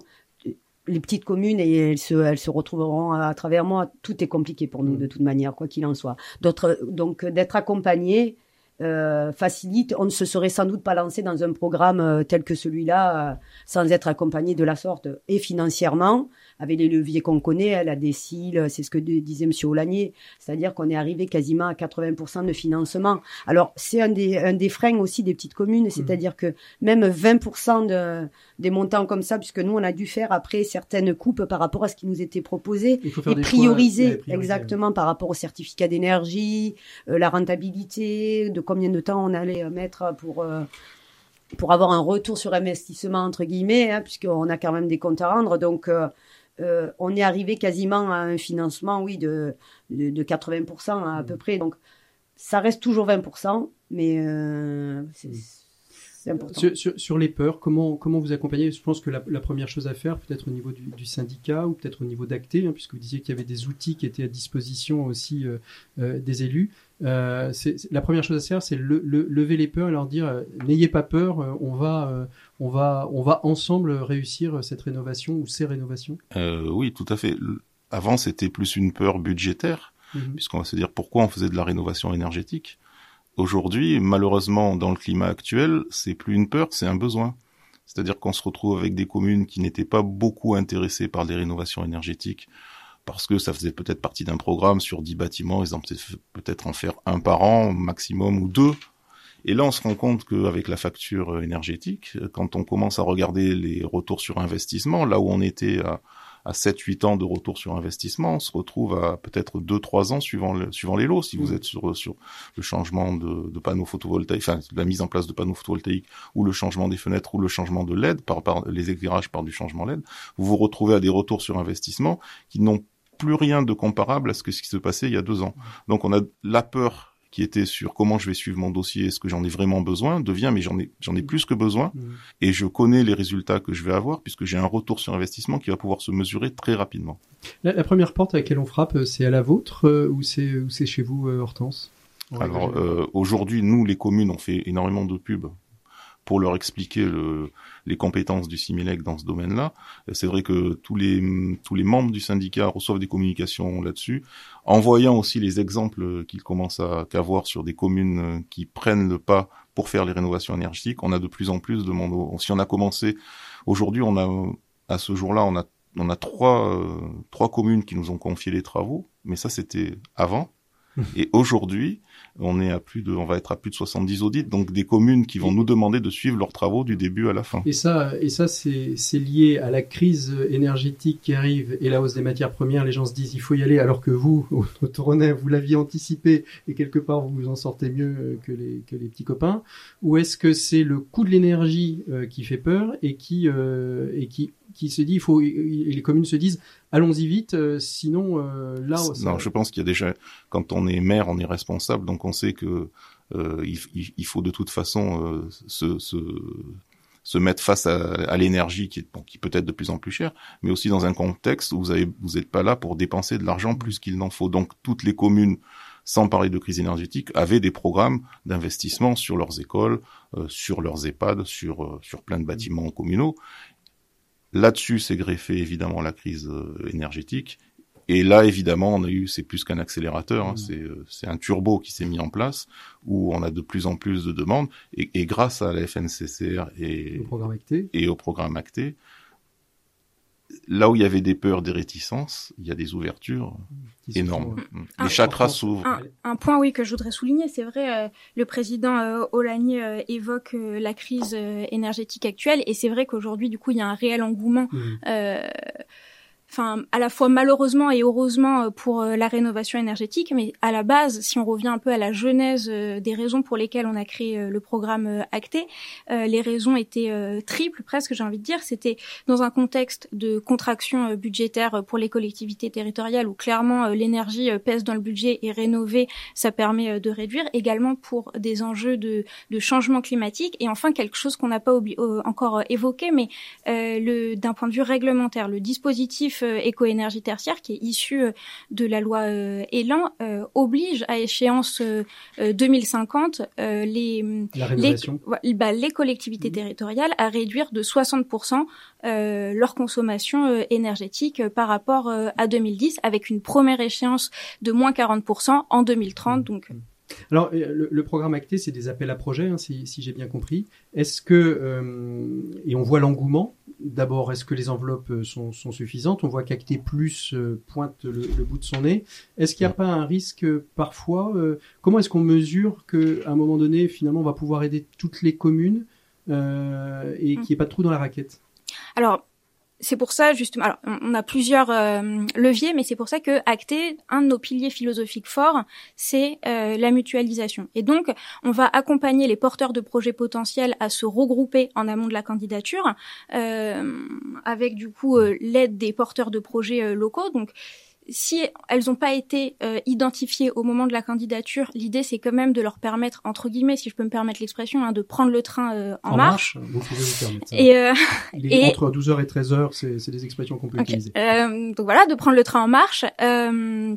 D: les petites communes, et elles se, elles se retrouveront à, travers moi. Tout est compliqué pour nous,
B: Mm.
D: de toute manière, quoi qu'il en soit. D'autres, donc, d'être accompagné, euh, facilite, on ne se serait sans doute pas lancé dans un programme euh, tel que celui-là euh, sans être accompagné de la sorte. Et financièrement avec les leviers qu'on connaît, hein, la décile, c'est ce que disait Monsieur Olanier, c'est-à-dire qu'on est arrivé quasiment à 80% de financement. Alors c'est un des, un des freins aussi des petites communes, c'est-à-dire que même 20% de, des montants comme ça, puisque nous on a dû faire après certaines coupes par rapport à ce qui nous était proposé
B: Il faut faire
D: et
B: choix,
D: prioriser, exactement par rapport au certificat d'énergie, euh, la rentabilité, de combien de temps on allait euh, mettre pour euh, pour avoir un retour sur investissement entre guillemets, hein, puisqu'on a quand même des comptes à rendre. Donc euh, on est arrivé quasiment à un financement, oui, de de, de 80% à, à peu près. Donc ça reste toujours 20%, mais euh, c'est important.
B: Sur, sur- sur les peurs, comment, comment vous accompagnez? Je pense que la, la première chose à faire, peut-être au niveau du, du syndicat ou peut-être au niveau d'Acté, hein, puisque vous disiez qu'il y avait des outils qui étaient à disposition aussi euh, des élus. Euh, c'est- c'est- la première chose à faire, c'est le, le- lever les peurs et leur dire euh, n'ayez pas peur, euh, on va, euh, on va, on va ensemble réussir cette rénovation ou ces rénovations.
G: Euh, oui, tout à fait. Avant, c'était plus une peur budgétaire,
B: Mhm.
G: puisqu'on va se dire pourquoi on faisait de la rénovation énergétique. Aujourd'hui, malheureusement, dans le climat actuel, c'est plus une peur, c'est un besoin. C'est-à-dire qu'on se retrouve avec des communes qui n'étaient pas beaucoup intéressées par des rénovations énergétiques parce que ça faisait peut-être partie d'un programme sur 10 bâtiments, ils ont peut-être peut-être en faire un par an, maximum, ou deux. Et là, on se rend compte qu'avec la facture euh, énergétique, euh, quand on commence à regarder les retours sur investissement, là où on était à, à 7-8 ans de retour sur investissement, on se retrouve à peut-être 2-3 ans suivant, le, suivant les lots. Si vous
B: Mhm.
G: êtes sur, sur le changement de, de panneaux photovoltaïques, enfin la mise en place de panneaux photovoltaïques, ou le changement des fenêtres, ou le changement de LED, par, par les éclairages par du changement LED, vous vous retrouvez à des retours sur investissement qui n'ont plus rien de comparable à ce que ce qui se passait il y a deux ans. Donc on a la peur qui était sur comment je vais suivre mon dossier, est-ce que j'en ai vraiment besoin, devient mais j'en ai j'en ai plus que besoin
B: Mhm.
G: et je connais les résultats que je vais avoir puisque j'ai un retour sur investissement qui va pouvoir se mesurer très rapidement.
B: La, la première porte à laquelle on frappe, euh, c'est à la vôtre euh, ou c'est ou c'est chez vous, euh, Hortense?
G: Alors euh, aujourd'hui, nous les communes, on fait énormément de pubs pour leur expliquer le, les compétences du Similec dans ce domaine-là. C'est vrai que tous les tous les membres du syndicat reçoivent des communications là-dessus, en voyant aussi les exemples qu'ils commencent à qu'à voir sur des communes qui prennent le pas pour faire les rénovations énergétiques. On a de plus en plus de monde. Si on a commencé aujourd'hui, on a à ce jour-là, on a on a trois euh, trois communes qui nous ont confié les travaux, mais ça c'était avant. Et aujourd'hui, on est à plus de, on va être à plus de 70 audits, donc des communes qui vont nous demander de suivre leurs travaux du début à la fin.
B: Et ça, et ça, c'est c'est lié à la crise énergétique qui arrive et la hausse des matières premières. Les gens se disent il faut y aller, alors que vous, au Tournai, vous l'aviez anticipé et quelque part vous vous en sortez mieux euh, que les que les petits copains. Ou est-ce que c'est le coût de l'énergie euh, qui fait peur et qui euh, et qui qui se dit il faut et les communes se disent allons-y vite, euh, sinon euh, là
G: Non, je pense qu'il y a déjà, quand on est maire, on est responsable, donc on sait que euh, il, faut de toute façon euh, se, se, se mettre face à, à l'énergie qui est bon, qui peut être de plus en plus chère, mais aussi dans un contexte où vous avez, vous n'êtes pas là pour dépenser de l'argent plus qu'il n'en faut. Donc toutes les communes, sans parler de crise énergétique, avaient des programmes d'investissement sur leurs écoles, euh, sur leurs EHPAD, sur euh, sur plein de bâtiments communaux. Là-dessus, c'est greffé évidemment la crise euh, énergétique. Et là, évidemment, on a eu, c'est plus qu'un accélérateur, hein, c'est euh, c'est un turbo qui s'est mis en place, où on a de plus en plus de demandes. Et, et grâce à la FNCCR et,
B: le programme acté.
G: et au programme acté, là où il y avait des peurs, des réticences, il y a des ouvertures énormes. Mm.
F: Ah,
G: Les chakras s'ouvrent.
F: Un, un point, oui, que je voudrais souligner, c'est vrai, euh, le président euh, Olanier euh, évoque euh, la crise euh, énergétique actuelle, et c'est vrai qu'aujourd'hui, du coup, il y a un réel engouement
B: Mhm.
F: Enfin à la fois malheureusement et heureusement euh, pour euh, la rénovation énergétique, mais à la base, si on revient un peu à la genèse euh, des raisons pour lesquelles on a créé le programme Acté, les raisons étaient triples presque, j'ai envie de dire. C'était dans un contexte de contraction budgétaire pour les collectivités territoriales où clairement l'énergie pèse dans le budget et rénover, ça permet de réduire. Également pour des enjeux de, changement climatique et enfin quelque chose qu'on n'a pas encore évoqué, mais d'un point de vue réglementaire, le dispositif euh, éco-énergie tertiaire qui est issu euh, de la loi euh, Elan oblige à échéance euh, euh, 2050 euh, les
B: La
F: les,
B: rénovation.
F: ouais, bah, les collectivités
B: Mhm.
F: territoriales à réduire de 60% euh, leur consommation énergétique par rapport à 2010 avec une première échéance de moins 40% en 2030. Donc euh,
B: Alors, le, le programme acté, c'est des appels à projets, hein, si, si j'ai bien compris. Est-ce que, euh, et on voit l'engouement, d'abord, est-ce que les enveloppes euh, sont, sont suffisantes? On voit qu'Acté Plus euh, pointe le, le bout de son nez. Est-ce qu'il n'y a pas un risque euh, parfois euh, Comment est-ce qu'on mesure qu'à un moment donné, finalement, on va pouvoir aider toutes les communes euh, et qu'il n'y ait pas de trou dans la raquette?
F: Alors, c'est pour ça justement. Alors, on a plusieurs euh, leviers, mais c'est pour ça que Acté, un de nos piliers philosophiques forts, c'est euh, la mutualisation. Et donc, on va accompagner les porteurs de projets potentiels à se regrouper en amont de la candidature, euh, avec du coup l'aide des porteurs de projets locaux. Donc si elles n'ont pas été euh, identifiées au moment de la candidature, l'idée c'est quand même de leur permettre, entre guillemets, si je peux me permettre l'expression, hein, de prendre le train euh, en, marche.
B: Vous pouvez vous permettre.
F: Et, euh,
B: Les-
F: et-
B: Entre 12h et 13h, c'est c'est des expressions qu'on peut utiliser.
F: Euh, donc voilà, de prendre le train en marche. Euh,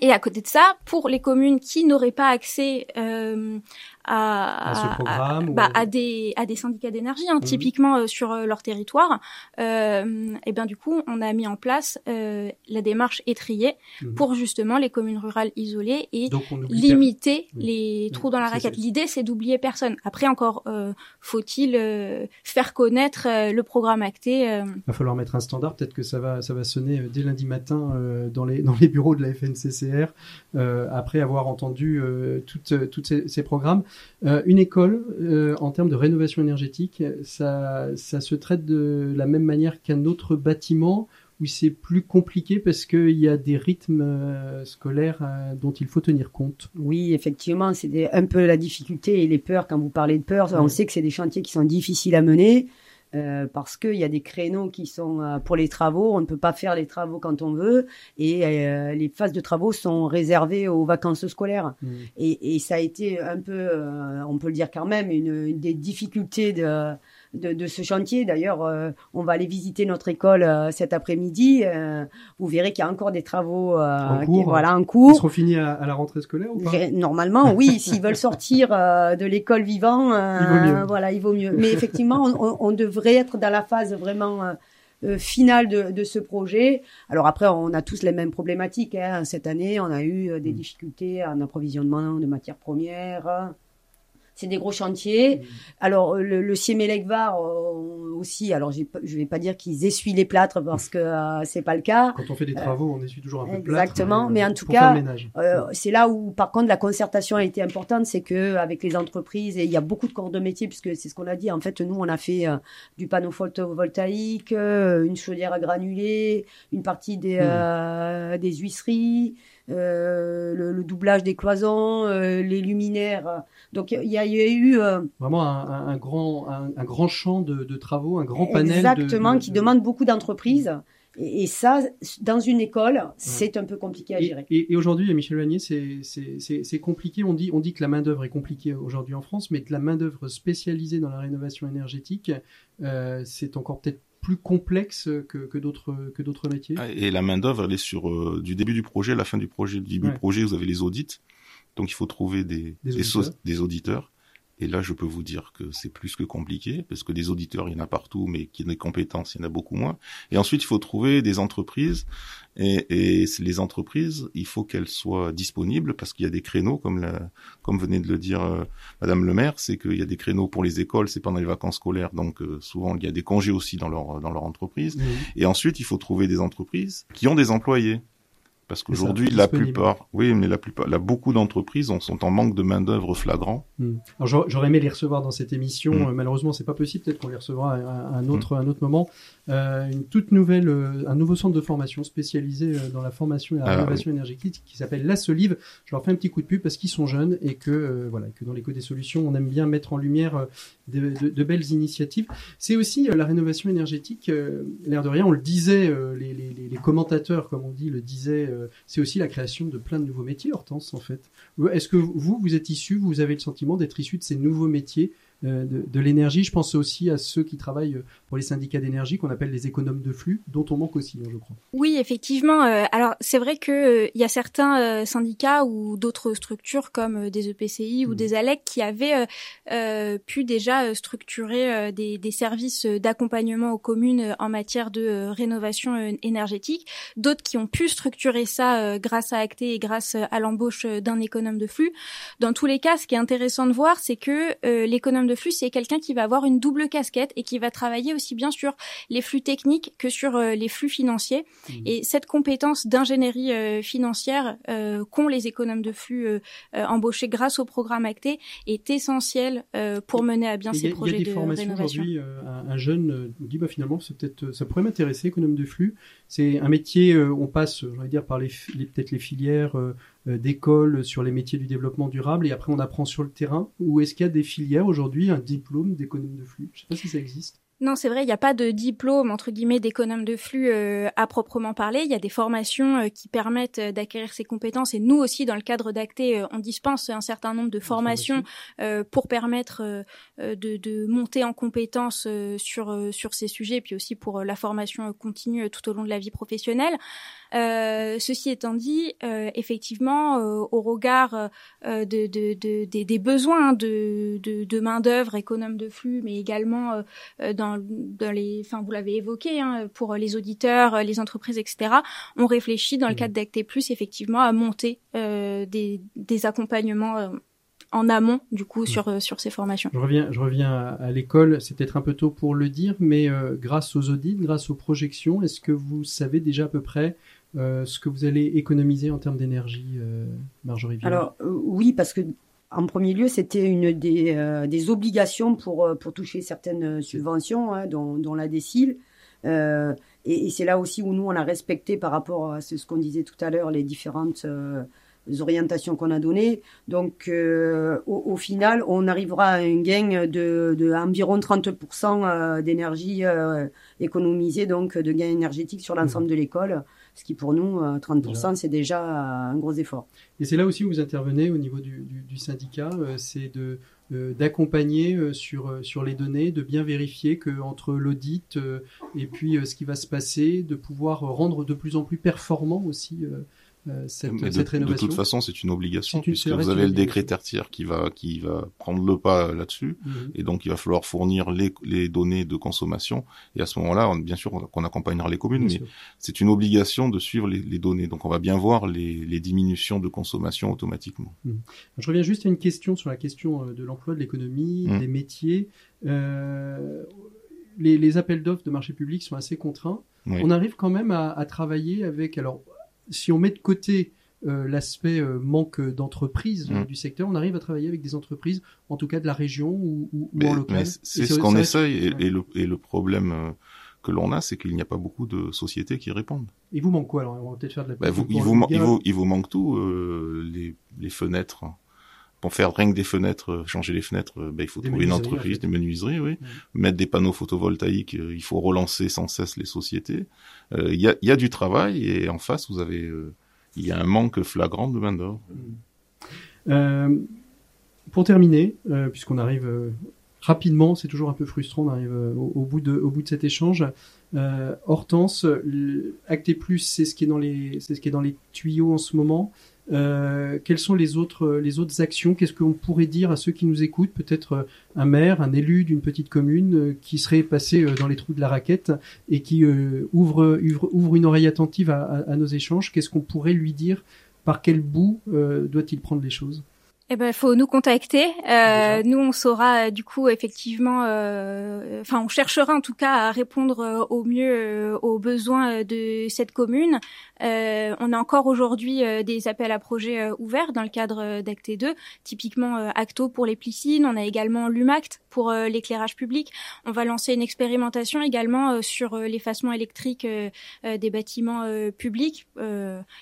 F: et à côté de ça, pour les communes qui n'auraient pas accès euh, à,
B: À ce programme ou-
F: bah, à des à des syndicats d'énergie, hein,
B: Mhm.
F: typiquement euh, sur euh, leur territoire, euh, et bien du coup, on a mis en place euh, la démarche étrier
B: Mhm.
F: pour justement les communes rurales isolées et limiter les trous dans la raquette. L'idée, c'est d'oublier personne. Après, encore, euh, faut-il euh, faire connaître le programme acté. euh,
B: va falloir mettre un standard. Peut-être que ça va, ça va sonner dès lundi matin euh, dans, les, dans les bureaux de la FNCCR, euh, après avoir entendu euh, toutes, toutes ces, ces programmes. Euh, une école, euh, en termes de rénovation énergétique, ça, ça se traite de la même manière qu'un autre bâtiment où c'est plus compliqué parce qu'il y a des rythmes euh, scolaires dont il faut tenir compte?
D: Oui, effectivement, c'est un peu la difficulté et les peurs. Quand vous parlez de peur, on
B: Oui.
D: sait que c'est des chantiers qui sont difficiles à mener euh, parce qu'il y a des créneaux qui sont euh, pour les travaux. On ne peut pas faire les travaux quand on veut et euh, les phases de travaux sont réservées aux vacances scolaires. Et, et ça a été un peu, euh, on peut le dire quand même, une, une des difficultés de, de, de ce chantier. D'ailleurs, euh, on va aller visiter notre école euh, cet après-midi. Euh, vous verrez qu'il y a encore des travaux euh,
B: En
D: qui-
B: cours.
D: voilà, en
B: Ils
D: cours.
B: seront finis à, à la rentrée scolaire ou pas?
D: Ré- Normalement, oui. S'ils veulent sortir euh, de l'école vivant, euh,
B: Il vaut mieux.
D: voilà, il vaut mieux. Mais effectivement, on, on- on devrait être dans la phase vraiment finale de, de ce projet. Alors après, on a tous les mêmes problématiques. hein. Cette année, on a eu des
B: Mm.
D: difficultés en approvisionnement de matières premières. C'est des gros chantiers. Alors euh, le, le Siemelec Var euh, aussi. Alors je vais pas dire qu'ils essuient les plâtres parce que euh, c'est pas le cas.
B: Quand on fait des travaux, on essuie toujours un peu de plâtre,
D: Exactement, mais en tout cas. Euh, c'est là où, par contre, la concertation a été importante, c'est que avec les entreprises, et il y a beaucoup de corps de métier, puisque c'est ce qu'on a dit. En fait, nous, on a fait du panneau photovoltaïque, une chaudière à granulés, une partie des, euh, des huisseries, euh, le, le doublage des cloisons, euh, les luminaires. Donc, il y, a il y a eu euh,
B: Vraiment un, un- un grand, un, un grand champ de, de travaux, un grand panel.
D: exactement
B: de-
D: qui
B: de-
D: demande beaucoup d'entreprises. Et, et ça, dans une école, c'est un peu compliqué à gérer.
B: et- et aujourd'hui, Michel Vanier, c'est- compliqué. On dit, on dit que la main-d'œuvre est compliquée aujourd'hui en France, mais que la main-d'œuvre spécialisée dans la rénovation énergétique, c'est encore peut-être plus complexe que, que d'autres que d'autres métiers.
G: Et la main d'œuvre, elle est sur euh, du début du projet à la fin du projet. Du début
B: Ouais.
G: du projet, vous avez les audits, donc il faut trouver des
B: Des
G: des, so-
B: auditeurs.
G: des auditeurs. Et là, je peux vous dire que c'est plus que compliqué, parce que des auditeurs, il y en a partout, mais qui ont des compétences, il y en a beaucoup moins. Et ensuite, il faut trouver des entreprises. Et, les entreprises, il faut qu'elles soient disponibles, parce qu'il y a des créneaux, comme, la, comme venait de le dire euh, Madame le maire, c'est qu'il y a des créneaux pour les écoles, c'est pendant les vacances scolaires, donc euh, souvent il y a des congés aussi dans leur, dans leur entreprise.
B: Mhm.
G: Et ensuite, il faut trouver des entreprises qui ont des employés. Parce qu'aujourd'hui, la plupart, oui, mais la plupart, là, beaucoup d'entreprises en sont en manque de main d'œuvre flagrant.
B: Hmm. Alors j'aurais- aimé les recevoir dans cette émission.
G: Mm.
B: Euh, malheureusement, c'est pas possible. Peut-être qu'on les recevra à à un autre, un autre moment. Euh, une toute nouvelle, euh, un nouveau centre de formation spécialisé euh, dans la formation et la
G: Ah,
B: rénovation énergétique qui s'appelle La Solive. Je leur fais un petit coup de pub parce qu'ils sont jeunes et que voilà, que dans l'éco des solutions, on aime bien mettre en lumière de, de- de belles initiatives. C'est aussi la rénovation énergétique. L'air de rien, on le disait, les, les- les- les commentateurs, comme on dit, le disaient. C'est aussi la création de plein de nouveaux métiers, Hortense, en fait. Est-ce que vous, vous êtes issu, vous avez le sentiment d'être issu de ces nouveaux métiers de, de l'énergie. Je pense aussi à ceux qui travaillent pour les syndicats d'énergie qu'on appelle les économes de flux, dont on manque aussi, hein, je crois.
F: Oui, effectivement. euh, alors c'est vrai que euh, il y a certains euh, syndicats ou d'autres structures comme euh, des EPCI ou
B: Mhm.
F: des ALEC qui avaient euh, euh, pu déjà euh, structurer euh, des, des services euh, d'accompagnement aux communes euh, en matière de euh, rénovation euh, énergétique. D'autres qui ont pu structurer ça euh, grâce à Acté et grâce euh, à l'embauche euh, d'un économe de flux. Dans tous les cas, ce qui est intéressant de voir, c'est que euh, l'économe de flux, c'est quelqu'un qui va avoir une double casquette et qui va travailler aussi bien sur les flux techniques que sur euh, les flux financiers.
B: Mhm.
F: Et cette compétence d'ingénierie euh, financière euh, qu'ont les économes de flux embauchés grâce au programme Acté est essentielle pour mener à bien
B: Et Il y,
F: ces
B: a- il y
F: projets
B: a des
F: de
B: formations aujourd'hui. un, un jeune dit bah finalement c'est peut-être ça pourrait m'intéresser économe de flux. C'est un métier. on passe, j'allais dire par les, fi- les- peut-être les filières euh, euh, d'école sur les métiers du développement durable et après on apprend sur le terrain. Ou est-ce qu'il y a des filières aujourd'hui un diplôme d'économe de flux? Je sais pas si ça existe.
F: Non, c'est vrai, il n'y a pas de diplôme entre guillemets d'économe de flux euh, à proprement parler. Il y a des formations euh, qui permettent euh, d'acquérir ces compétences et nous aussi, dans le cadre d'Acté, on dispense un certain nombre de formations pour permettre de, de monter en compétences sur sur ces sujets, et puis aussi pour la formation continue tout au long de la vie professionnelle. Euh, ceci étant dit, euh, effectivement, euh, au regard euh, de, de, de- des, des besoins de, de, de main d'œuvre économe de flux, mais également dans, dans les, enfin vous l'avez évoqué, hein, pour les auditeurs, les entreprises, etc. On réfléchit dans le
B: Mhm.
F: cadre d'Acté Plus effectivement à monter euh, des, des accompagnements euh, en amont du coup sur euh, sur ces formations.
B: Je reviens, je reviens à, à l'école. C'est peut-être un peu tôt pour le dire, mais euh, grâce aux audits, grâce aux projections, est-ce que vous savez déjà à peu près euh, ce que vous allez économiser en termes d'énergie, euh, Marjorie
D: Alors euh, oui, parce que en premier lieu, c'était une des, obligations pour, pour toucher certaines subventions, hein, dont, la décile. Et c'est là aussi où nous, on a respecté par rapport à ce, qu'on disait tout à l'heure, les différentes orientations qu'on a données. Donc, au, final, on arrivera à un gain de, de environ 30% euh, d'énergie économisée, donc de gain énergétique sur l'ensemble de l'école. Ce qui pour nous, euh, 30%,
B: Déjà.
D: c'est déjà un gros effort.
B: Et c'est là aussi où vous intervenez au niveau du, du, du syndicat, euh, c'est de euh, d'accompagner euh, sur euh, sur les données, de bien vérifier que entre l'audit euh, et puis euh, ce qui va se passer, de pouvoir rendre de plus en plus performant aussi euh, euh, cette,
G: Mais de,
B: cette
G: de toute façon, c'est une obligation puisque vous avez le décret tertiaire qui va qui va prendre le pas là-dessus.
B: Mhm.
G: Et donc, il va falloir fournir les, les données de consommation. Et à ce moment-là, bien sûr, on, qu'on accompagnera les communes,
B: Bien
G: mais c'est une obligation de suivre les, les données. Donc, on va bien voir les, les diminutions de consommation automatiquement.
B: Je reviens juste à une question sur la question euh, de l'emploi, de l'économie,
G: Mm.
B: des métiers. Euh, les, les appels d'offres de marché public sont assez contraints.
G: Oui.
B: On arrive quand même à, à travailler avec. Alors, si on met de côté euh, l'aspect euh, manque d'entreprises euh,
G: Mm.
B: du secteur, on arrive à travailler avec des entreprises, en tout cas de la région ou, ou- ou
G: Mais,
B: en local.
G: c'est ce qu'on essaye. Et, le, et le problème euh, que l'on a, c'est qu'il n'y a pas beaucoup de sociétés qui répondent.
B: Il vous manque quoi alors? On va peut-être faire de la.
G: Bah, vous, il, vous, man- il,
B: vulgaire.
G: vous, il vous manque tout, euh, les, les fenêtres. Pour faire rien que des fenêtres, euh, changer les fenêtres, bah, il faut
B: Des
G: trouver une
B: en
G: entreprise,
B: fait.
G: des menuiseries, oui. Mettre des panneaux photovoltaïques, euh, il faut relancer sans cesse les sociétés. Euh, Il y, a, il y a du travail et en face, vous avez, euh, il y a un manque flagrant de main d'œuvre.
B: Euh, pour terminer, puisqu'on arrive rapidement, c'est toujours un peu frustrant, on arrive au, au bout de, au bout de cet échange. Hortense, Acté Plus, c'est ce qui est dans les, c'est ce qui est dans les tuyaux en ce moment. Euh, quelles sont les autres, les autres actions? Qu'est-ce qu'on pourrait dire à ceux qui nous écoutent? Peut-être euh, un maire, un élu d'une petite commune euh, qui serait passé euh, dans les trous de la raquette et qui euh, ouvre, ouvre, ouvre une oreille attentive à, à- à nos échanges. Qu'est-ce qu'on pourrait lui dire? Par quel bout euh, doit-il prendre les choses?
F: Eh ben, faut nous contacter. Euh, nous, on saura euh, du coup effectivement, euh, enfin, on cherchera en tout cas à répondre euh, au mieux euh, aux besoins euh, de cette commune. Euh, on a encore aujourd'hui euh, des appels à projets euh, ouverts dans le cadre d'Acté 2, typiquement Acto pour les piscines. On a également l'UMACT pour l'éclairage public. On va lancer une expérimentation également sur l'effacement électrique des bâtiments publics,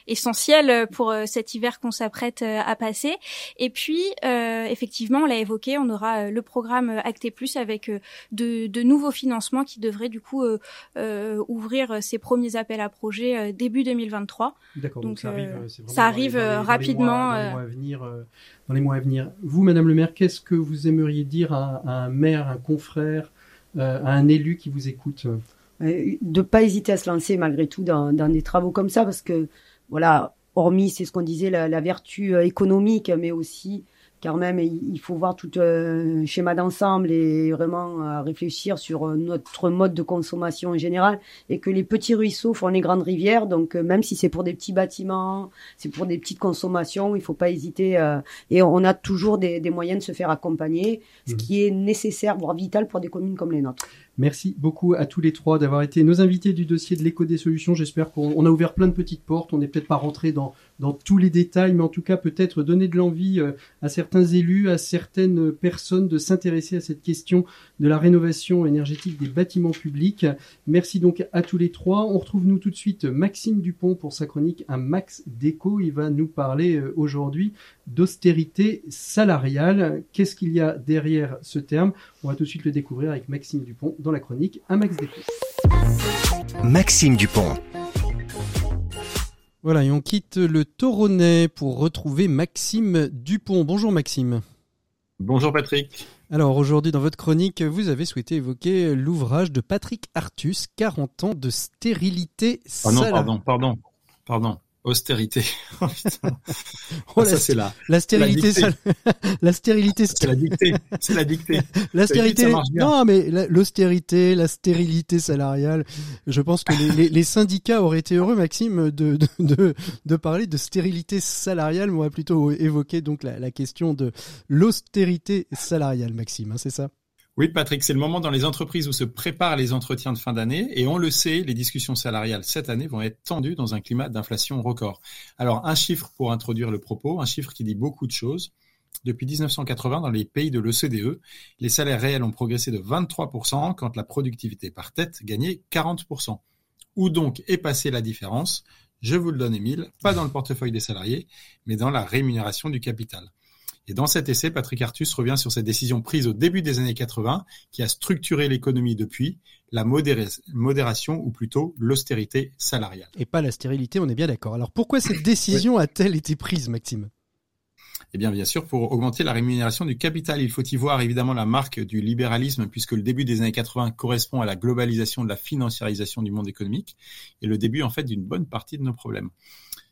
F: essentiel pour cet hiver qu'on s'apprête à passer. Et puis, effectivement, on l'a évoqué, on aura le programme Acté Plus avec de, de nouveaux financements qui devraient du coup ouvrir ses premiers appels à projets début 2023 2023.
B: D'accord.
F: Donc,
B: ça arrive,
F: euh,
B: c'est vraiment
F: ça
B: dans les-
F: arrive,
B: dans les- dans les
F: rapidement,
B: mois- Dans les mois à venir. Dans les mois à venir. Vous, Madame le Maire, qu'est-ce que vous aimeriez dire à, à un maire, un confrère, euh, à un élu qui vous écoute?
D: Euh, de pas hésiter à se lancer malgré tout dans, dans des travaux comme ça parce que voilà hormis c'est ce qu'on disait la, la vertu économique mais aussi quand même il faut voir tout un schéma d'ensemble et vraiment euh, réfléchir sur euh, notre mode de consommation en général et que les petits ruisseaux font les grandes rivières donc euh, même si c'est pour des petits bâtiments c'est pour des petites consommations il faut pas hésiter et on a toujours des, des moyens de se faire accompagner ce
B: Mhm.
D: qui est nécessaire voire vital pour des communes comme les nôtres
B: Merci beaucoup à tous les trois d'avoir été nos invités du dossier de l'éco des solutions. J'espère qu'on on a ouvert plein de petites portes. On n'est peut-être pas rentré dans, dans tous les détails, mais en tout cas peut-être donner de l'envie euh, à certains élus, à certaines personnes de s'intéresser à cette question de la rénovation énergétique des bâtiments publics. Merci donc à tous les trois. On retrouve nous tout de suite Maxime Dupont pour sa chronique Un Max Déco. Il va nous parler euh, aujourd'hui d'austérité salariale. Qu'est-ce qu'il y a derrière ce terme? On va tout de suite le découvrir avec Maxime Dupont dans la chronique Un Max Déco.
H: Maxime Dupont.
B: Voilà, et on quitte le Toronnet pour retrouver Maxime Dupont. Bonjour Maxime.
I: Bonjour Patrick.
B: Alors aujourd'hui dans votre chronique, vous avez souhaité évoquer l'ouvrage de Patrick Artus, 40 ans de stérilité
I: Oh non, pardon, pardon, pardon. Austérité. Oh.
B: Oh,
I: Ah,
B: la,
I: ça c'est là.
B: la stérilité, la stérilité,
I: C'est la dictée. C'est la dictée.
B: la
I: bien.
B: Non, mais la- l'austérité, la stérilité salariale. Je pense que les, les- les syndicats auraient été heureux, Maxime, de, de, de, de parler de stérilité salariale. Mais on va plutôt évoquer donc la, la question de l'austérité salariale, Maxime. hein, c'est ça?
I: Oui, Patrick, c'est le moment dans les entreprises où se préparent les entretiens de fin d'année. Et on le sait, les discussions salariales cette année vont être tendues dans un climat d'inflation record. Alors, un chiffre pour introduire le propos, un chiffre qui dit beaucoup de choses. Depuis 1980, dans les pays de l'OCDE, les salaires réels ont progressé de 23% quand la productivité par tête gagnait 40%. Où donc est passée la différence? Je vous le donne, Émile, pas dans le portefeuille des salariés, mais dans la rémunération du capital. Et dans cet essai, Patrick Artus revient sur cette décision prise au début des années 80 qui a structuré l'économie depuis, la modéra- modération ou plutôt l'austérité salariale.
B: Et pas la stérilité, on est bien d'accord. Alors pourquoi cette décision a-t-elle été prise, Maxime?
I: Eh bien, bien sûr, pour augmenter la rémunération du capital, il faut y voir évidemment la marque du libéralisme, puisque le début des années 80 correspond à la globalisation de la financiarisation du monde économique et le début, en fait, d'une bonne partie de nos problèmes.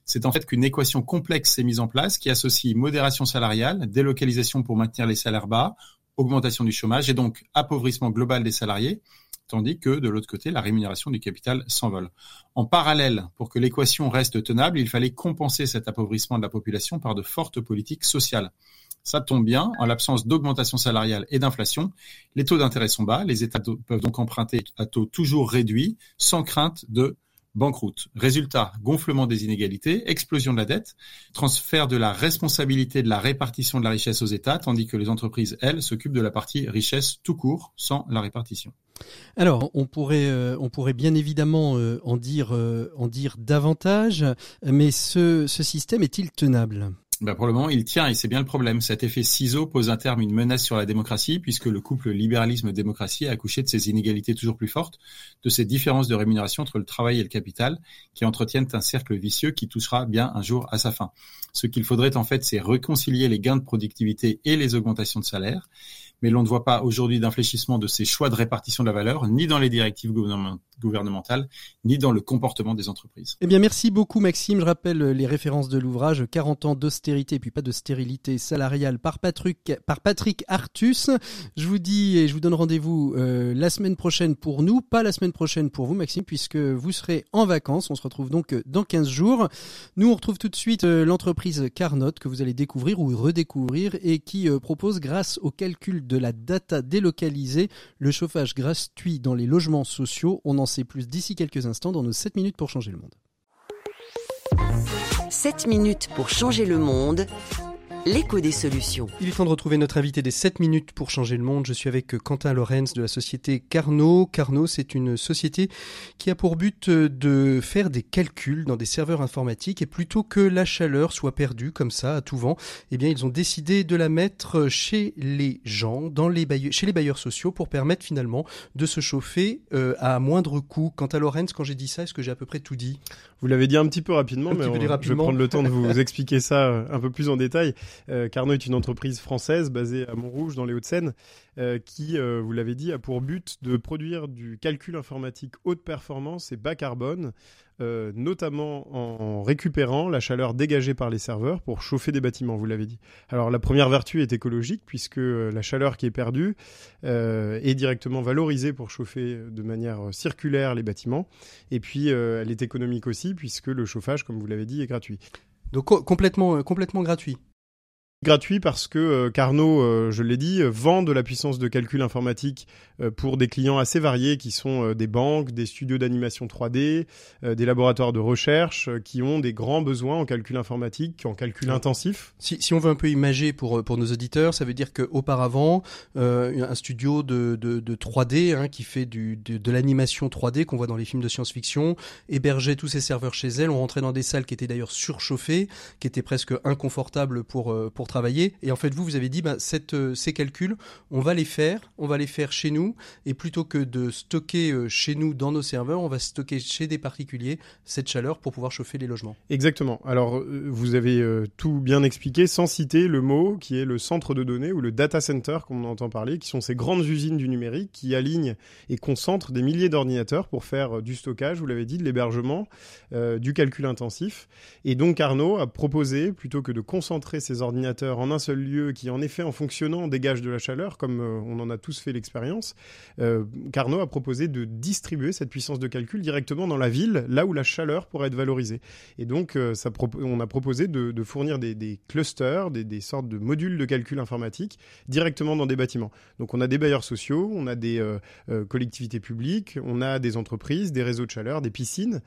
I: C'est en fait qu'une équation complexe s'est mise en place qui associe modération salariale, délocalisation pour maintenir les salaires bas, augmentation du chômage et donc appauvrissement global des salariés, tandis que de l'autre côté, la rémunération du capital s'envole. En parallèle, pour que l'équation reste tenable, il fallait compenser cet appauvrissement de la population par de fortes politiques sociales. Ça tombe bien, en l'absence d'augmentation salariale et d'inflation, les taux d'intérêt sont bas, les États peuvent donc emprunter à taux toujours réduits, sans crainte de banqueroute. Résultat, gonflement des inégalités, explosion de la dette, transfert de la responsabilité de la répartition de la richesse aux États, tandis que les entreprises, elles, s'occupent de la partie richesse tout court, sans la répartition.
B: Alors, on pourrait, euh, on pourrait bien évidemment euh, en dire, euh, en dire davantage, mais ce, ce système est-il tenable?
I: Ben pour le moment, il tient et c'est bien le problème. Cet effet ciseau pose un terme une menace sur la démocratie puisque le couple libéralisme-démocratie a accouché de ces inégalités toujours plus fortes, de ces différences de rémunération entre le travail et le capital qui entretiennent un cercle vicieux qui touchera bien un jour à sa fin. Ce qu'il faudrait en fait, c'est réconcilier les gains de productivité et les augmentations de salaire. Mais l'on ne voit pas aujourd'hui d'infléchissement de ces choix de répartition de la valeur, ni dans les directives gouvernement- gouvernementales, ni dans le comportement des entreprises.
B: Eh bien, merci beaucoup, Maxime. Je rappelle euh, les références de l'ouvrage 40 ans d'austérité puis pas de stérilité salariale par Patrick, par Patrick Artus. Je vous dis et je vous donne rendez-vous euh, la semaine prochaine pour nous, pas la semaine prochaine pour vous, Maxime, puisque vous serez en vacances. On se retrouve donc euh, dans 15 jours. Nous, on retrouve tout de suite l'entreprise Carnot que vous allez découvrir ou redécouvrir et qui propose, grâce au calcul de la data délocalisée, le chauffage gratuit dans les logements sociaux. On en sait plus d'ici quelques instants dans nos 7 minutes pour changer le monde.
C: 7 minutes pour changer le monde. L'écho des solutions.
B: Il est temps de retrouver notre invité des 7 minutes pour changer le monde. Je suis avec Quentin Lorenz de la société Carnot. Carnot, c'est une société qui a pour but de faire des calculs dans des serveurs informatiques et plutôt que la chaleur soit perdue comme ça à tout vent, eh bien ils ont décidé de la mettre chez les gens, chez les bailleurs sociaux pour permettre finalement de se chauffer euh, à moindre coût. Quant à Lorenz, quand j'ai dit ça, est-ce que j'ai à peu près tout dit?
J: Vous l'avez dit un petit peu rapidement,
B: Un
J: mais je vais prendre le temps de vous expliquer ça euh, un peu plus en détail. Euh, Carnot est une entreprise française basée à Montrouge, dans les Hauts-de-Seine, euh, qui, euh, vous l'avez dit, a pour but de produire du calcul informatique haute performance et bas carbone, euh, notamment en récupérant la chaleur dégagée par les serveurs pour chauffer des bâtiments, vous l'avez dit. Alors la première vertu est écologique, puisque euh, la chaleur qui est perdue euh, est directement valorisée pour chauffer de manière circulaire les bâtiments. Et puis, elle est économique aussi, puisque le chauffage, comme vous l'avez dit, est gratuit.
B: Donc co- complètement, complètement gratuit.
J: Gratuit parce que euh, Carnot, euh, je l'ai dit, euh, vend de la puissance de calcul informatique euh, pour des clients assez variés qui sont des banques, des studios d'animation 3D, euh, des laboratoires de recherche qui ont des grands besoins en calcul informatique, en calcul intensif.
B: Si, si on veut un peu imager pour, pour nos auditeurs, ça veut dire qu'auparavant, un studio de, de, de 3D hein, qui fait du, de, de l'animation 3D qu'on voit dans les films de science-fiction hébergeait tous ses serveurs chez elle. On rentrait dans des salles qui étaient d'ailleurs surchauffées, qui étaient presque inconfortables pour, pour travailler. Et en fait, vous, vous avez dit, bah, euh, ces calculs, on va les faire, on va les faire chez nous. Et plutôt que de stocker euh, chez nous dans nos serveurs, on va stocker chez des particuliers cette chaleur pour pouvoir chauffer les logements.
J: Exactement. Alors, euh, vous avez tout bien expliqué sans citer le mot qui est le centre de données ou le data center, comme on entend parler, qui sont ces grandes usines du numérique qui alignent et concentrent des milliers d'ordinateurs pour faire du stockage, vous l'avez dit, de l'hébergement, du calcul intensif. Et donc, Carnot a proposé, plutôt que de concentrer ces ordinateurs en un seul lieu qui, en effet, en fonctionnant, dégage de la chaleur, comme euh, on en a tous fait l'expérience, euh, Carnot a proposé de distribuer cette puissance de calcul directement dans la ville, là où la chaleur pourrait être valorisée. Et donc, euh, on a proposé de, fournir des, clusters, des, sortes de modules de calcul informatique directement dans des bâtiments. Donc, on a des bailleurs sociaux, on a des collectivités publiques, on a des entreprises, des réseaux de chaleur, des piscines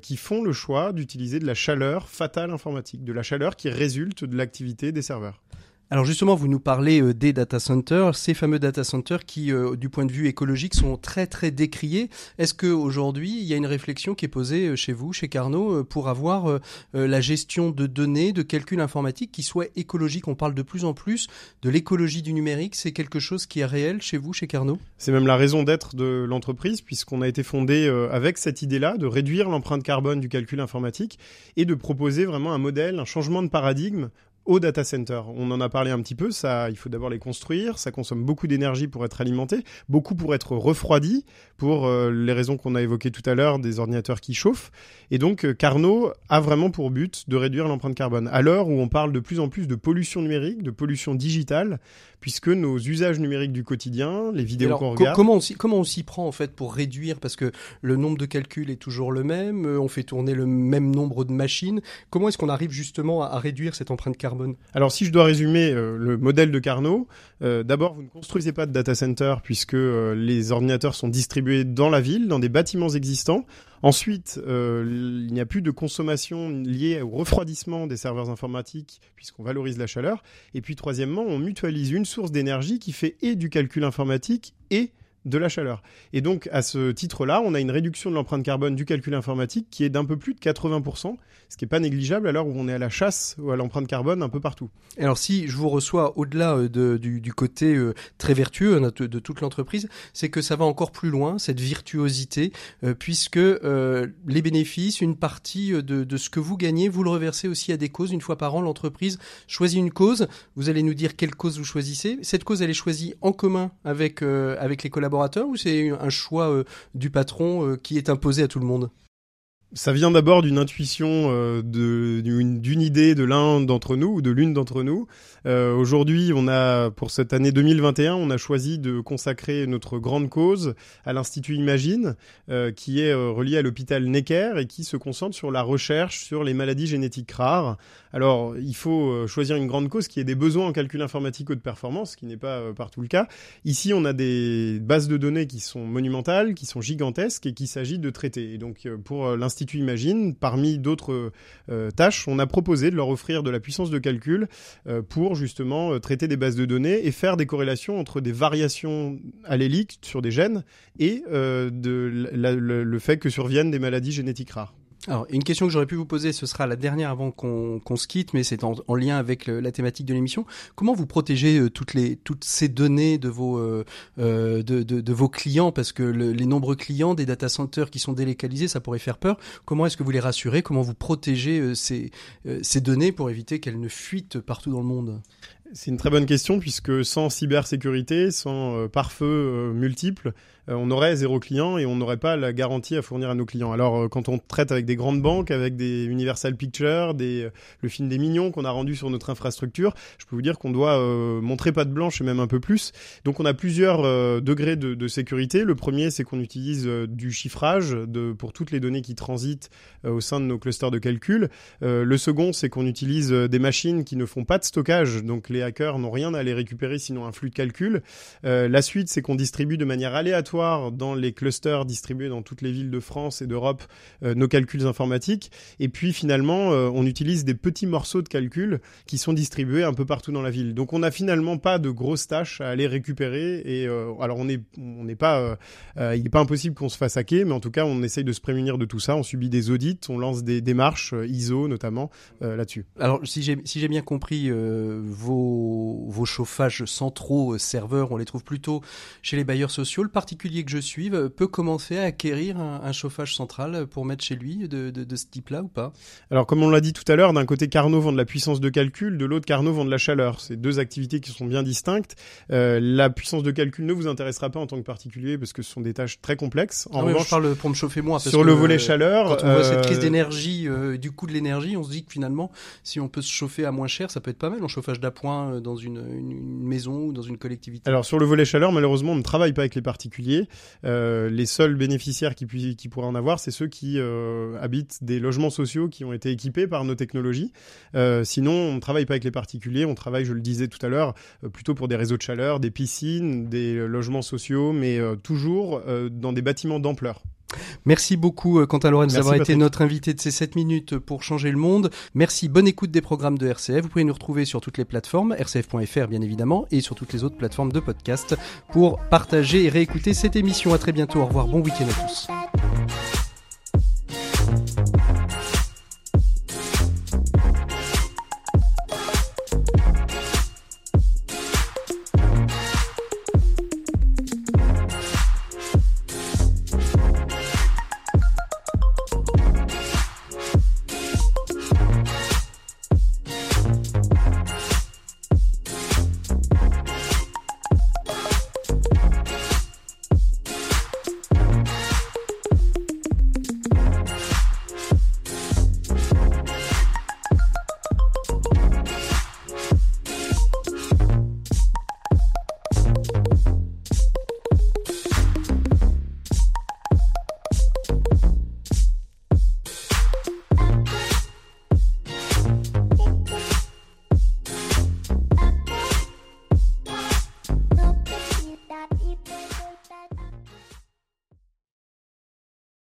J: qui font le choix d'utiliser de la chaleur fatale informatique, de la chaleur qui résulte de l'activité des serveurs.
B: Alors justement, vous nous parlez euh, des data centers, ces fameux data centers qui, euh, du point de vue écologique, sont très très décriés. Est-ce que aujourd'hui, il y a une réflexion qui est posée euh, chez vous, chez Carnot, pour avoir euh, la gestion de données, de calcul informatique qui soit écologique? On parle de plus en plus de l'écologie du numérique. C'est quelque chose qui est réel chez vous, chez Carnot?
J: C'est même la raison d'être de l'entreprise, puisqu'on a été fondé avec cette idée-là de réduire l'empreinte carbone du calcul informatique et de proposer vraiment un modèle, un changement de paradigme au data center. On en a parlé un petit peu, ça, il faut d'abord les construire, ça consomme beaucoup d'énergie pour être alimenté, beaucoup pour être refroidi, pour euh, les raisons qu'on a évoquées tout à l'heure, des ordinateurs qui chauffent. Et donc, euh, Carnot a vraiment pour but de réduire l'empreinte carbone. À l'heure où on parle de plus en plus de pollution numérique, de pollution digitale, puisque nos usages numériques du quotidien, les vidéos
B: Alors,
J: qu'on
B: co-
J: regarde...
B: comment on s'y comment on s'y prend en fait pour réduire? Parce que le nombre de calculs est toujours le même, euh, on fait tourner le même nombre de machines. Comment est-ce qu'on arrive justement à, à réduire cette empreinte carbone?
J: Alors, si je dois résumer euh, le modèle de Carnot, euh, d'abord, vous ne construisez pas de data center puisque euh, les ordinateurs sont distribués dans la ville, dans des bâtiments existants. Ensuite, euh, il n'y a plus de consommation liée au refroidissement des serveurs informatiques puisqu'on valorise la chaleur. Et puis, troisièmement, on mutualise une source d'énergie qui fait et du calcul informatique et de la chaleur. Et donc, à ce titre-là, on a une réduction de l'empreinte carbone du calcul informatique qui est d'un peu plus de 80%, ce qui n'est pas négligeable à l'heure où on est à la chasse ou à l'empreinte carbone un peu partout.
B: Alors si je vous reçois au-delà euh, du, côté euh, très vertueux hein, de, toute l'entreprise, c'est que ça va encore plus loin, cette virtuosité, euh, puisque les bénéfices, une partie de, de ce que vous gagnez, vous le reversez aussi à des causes. Une fois par an, l'entreprise choisit une cause. Vous allez nous dire quelle cause vous choisissez. Cette cause, elle est choisie en commun avec, avec les collaborateurs ou c'est un choix euh, du patron euh, qui est imposé à tout le monde?
J: Ça vient d'abord d'une intuition, euh, de- d'une idée de l'un d'entre nous ou de l'une d'entre nous. Euh, Aujourd'hui, on a pour cette année 2021, on a choisi de consacrer notre grande cause à l'Institut Imagine, euh, qui est relié à l'hôpital Necker et qui se concentre sur la recherche sur les maladies génétiques rares. Alors, il faut choisir une grande cause qui ait des besoins en calcul informatique haute performance, ce qui n'est pas partout le cas. Ici, on a des bases de données qui sont monumentales, qui sont gigantesques et qu'il s'agit de traiter. Et donc, pour euh, l'Institut Imagine, parmi d'autres euh, tâches, on a proposé de leur offrir de la puissance de calcul euh, pour justement euh, traiter des bases de données et faire des corrélations entre des variations alléliques sur des gènes et le fait que surviennent des maladies génétiques rares.
B: Alors, une question que j'aurais pu vous poser, ce sera la dernière avant qu'on qu'on se quitte, mais c'est en, en lien avec la thématique de l'émission. Comment vous protégez euh, toutes les toutes ces données de vos euh, euh, de, de, de vos clients? Parce que le- les nombreux clients des data centers qui sont délocalisés, ça pourrait faire peur. Comment est-ce que vous les rassurez? Comment vous protégez euh, ces ces données pour éviter qu'elles ne fuitent partout dans le monde?
J: C'est une très bonne question puisque sans cybersécurité, sans pare-feu euh, multiples, on aurait zéro client et on n'aurait pas la garantie à fournir à nos clients. Alors euh, quand on traite avec des grandes banques, avec des Universal Pictures, des, euh, le film des mignons qu'on a rendu sur notre infrastructure, je peux vous dire qu'on doit euh, montrer patte blanche et même un peu plus. Donc on a plusieurs euh, degrés de, de sécurité. Le premier, c'est qu'on utilise euh, du chiffrage de, pour toutes les données qui transitent euh, au sein de nos clusters de calcul. Euh, le second, c'est qu'on utilise euh, des machines qui ne font pas de stockage, donc les hackers n'ont rien à les récupérer sinon un flux de calcul. Euh, la suite, c'est qu'on distribue de manière aléatoire dans les clusters distribués dans toutes les villes de France et d'Europe euh, nos calculs informatiques. Et puis finalement, euh, on utilise des petits morceaux de calcul qui sont distribués un peu partout dans la ville. Donc on n'a finalement pas de grosses tâches à aller récupérer. Et euh, alors on n'est on n'est pas, il n'est pas impossible qu'on se fasse hacker, mais en tout cas on essaye de se prémunir de tout ça. On subit des audits, on lance des démarches ISO notamment là-dessus.
B: Alors, si j'ai si bien compris, vos vos chauffages centraux serveurs, on les trouve plutôt chez les bailleurs sociaux. Le particulier que je suive euh, peut commencer à acquérir un, un chauffage central pour mettre chez lui de, de, de ce type-là ou pas?
J: Alors, comme on l'a dit tout à l'heure, d'un côté, Carnot vend de la puissance de calcul, de l'autre, Carnot vend de la chaleur. C'est deux activités qui sont bien distinctes. Euh, la puissance de calcul ne vous intéressera pas en tant que particulier parce que ce sont des tâches très complexes. En
B: Ah oui,
J: revanche,
B: je parle pour me chauffer moi. parce
J: sur
B: que,
J: le volet
B: euh,
J: chaleur,
B: quand on voit cette crise d'énergie, du coût de l'énergie, on se dit que finalement, si on peut se chauffer à moins cher, ça peut être pas mal en chauffage d'appoint dans une, une, une maison ou dans une collectivité.
J: Alors sur le volet chaleur, malheureusement, on ne travaille pas avec les particuliers. Euh, les seuls bénéficiaires qui, pourraient en avoir, c'est ceux qui euh, habitent des logements sociaux qui ont été équipés par nos technologies. Euh, sinon, on ne travaille pas avec les particuliers. On travaille, je le disais tout à l'heure, plutôt pour des réseaux de chaleur, des piscines, des logements sociaux, mais toujours dans des bâtiments d'ampleur.
B: Merci beaucoup euh, Quentin Lorenz
J: Merci,
B: d'avoir été
J: Patrick.
B: notre invité de ces 7 minutes pour changer le monde. Merci, bonne écoute des programmes de RCF. Vous pouvez nous retrouver sur toutes les plateformes, rcf.fr bien évidemment, et sur toutes les autres plateformes de podcast pour partager et réécouter cette émission. À très bientôt, au revoir, bon week-end à tous.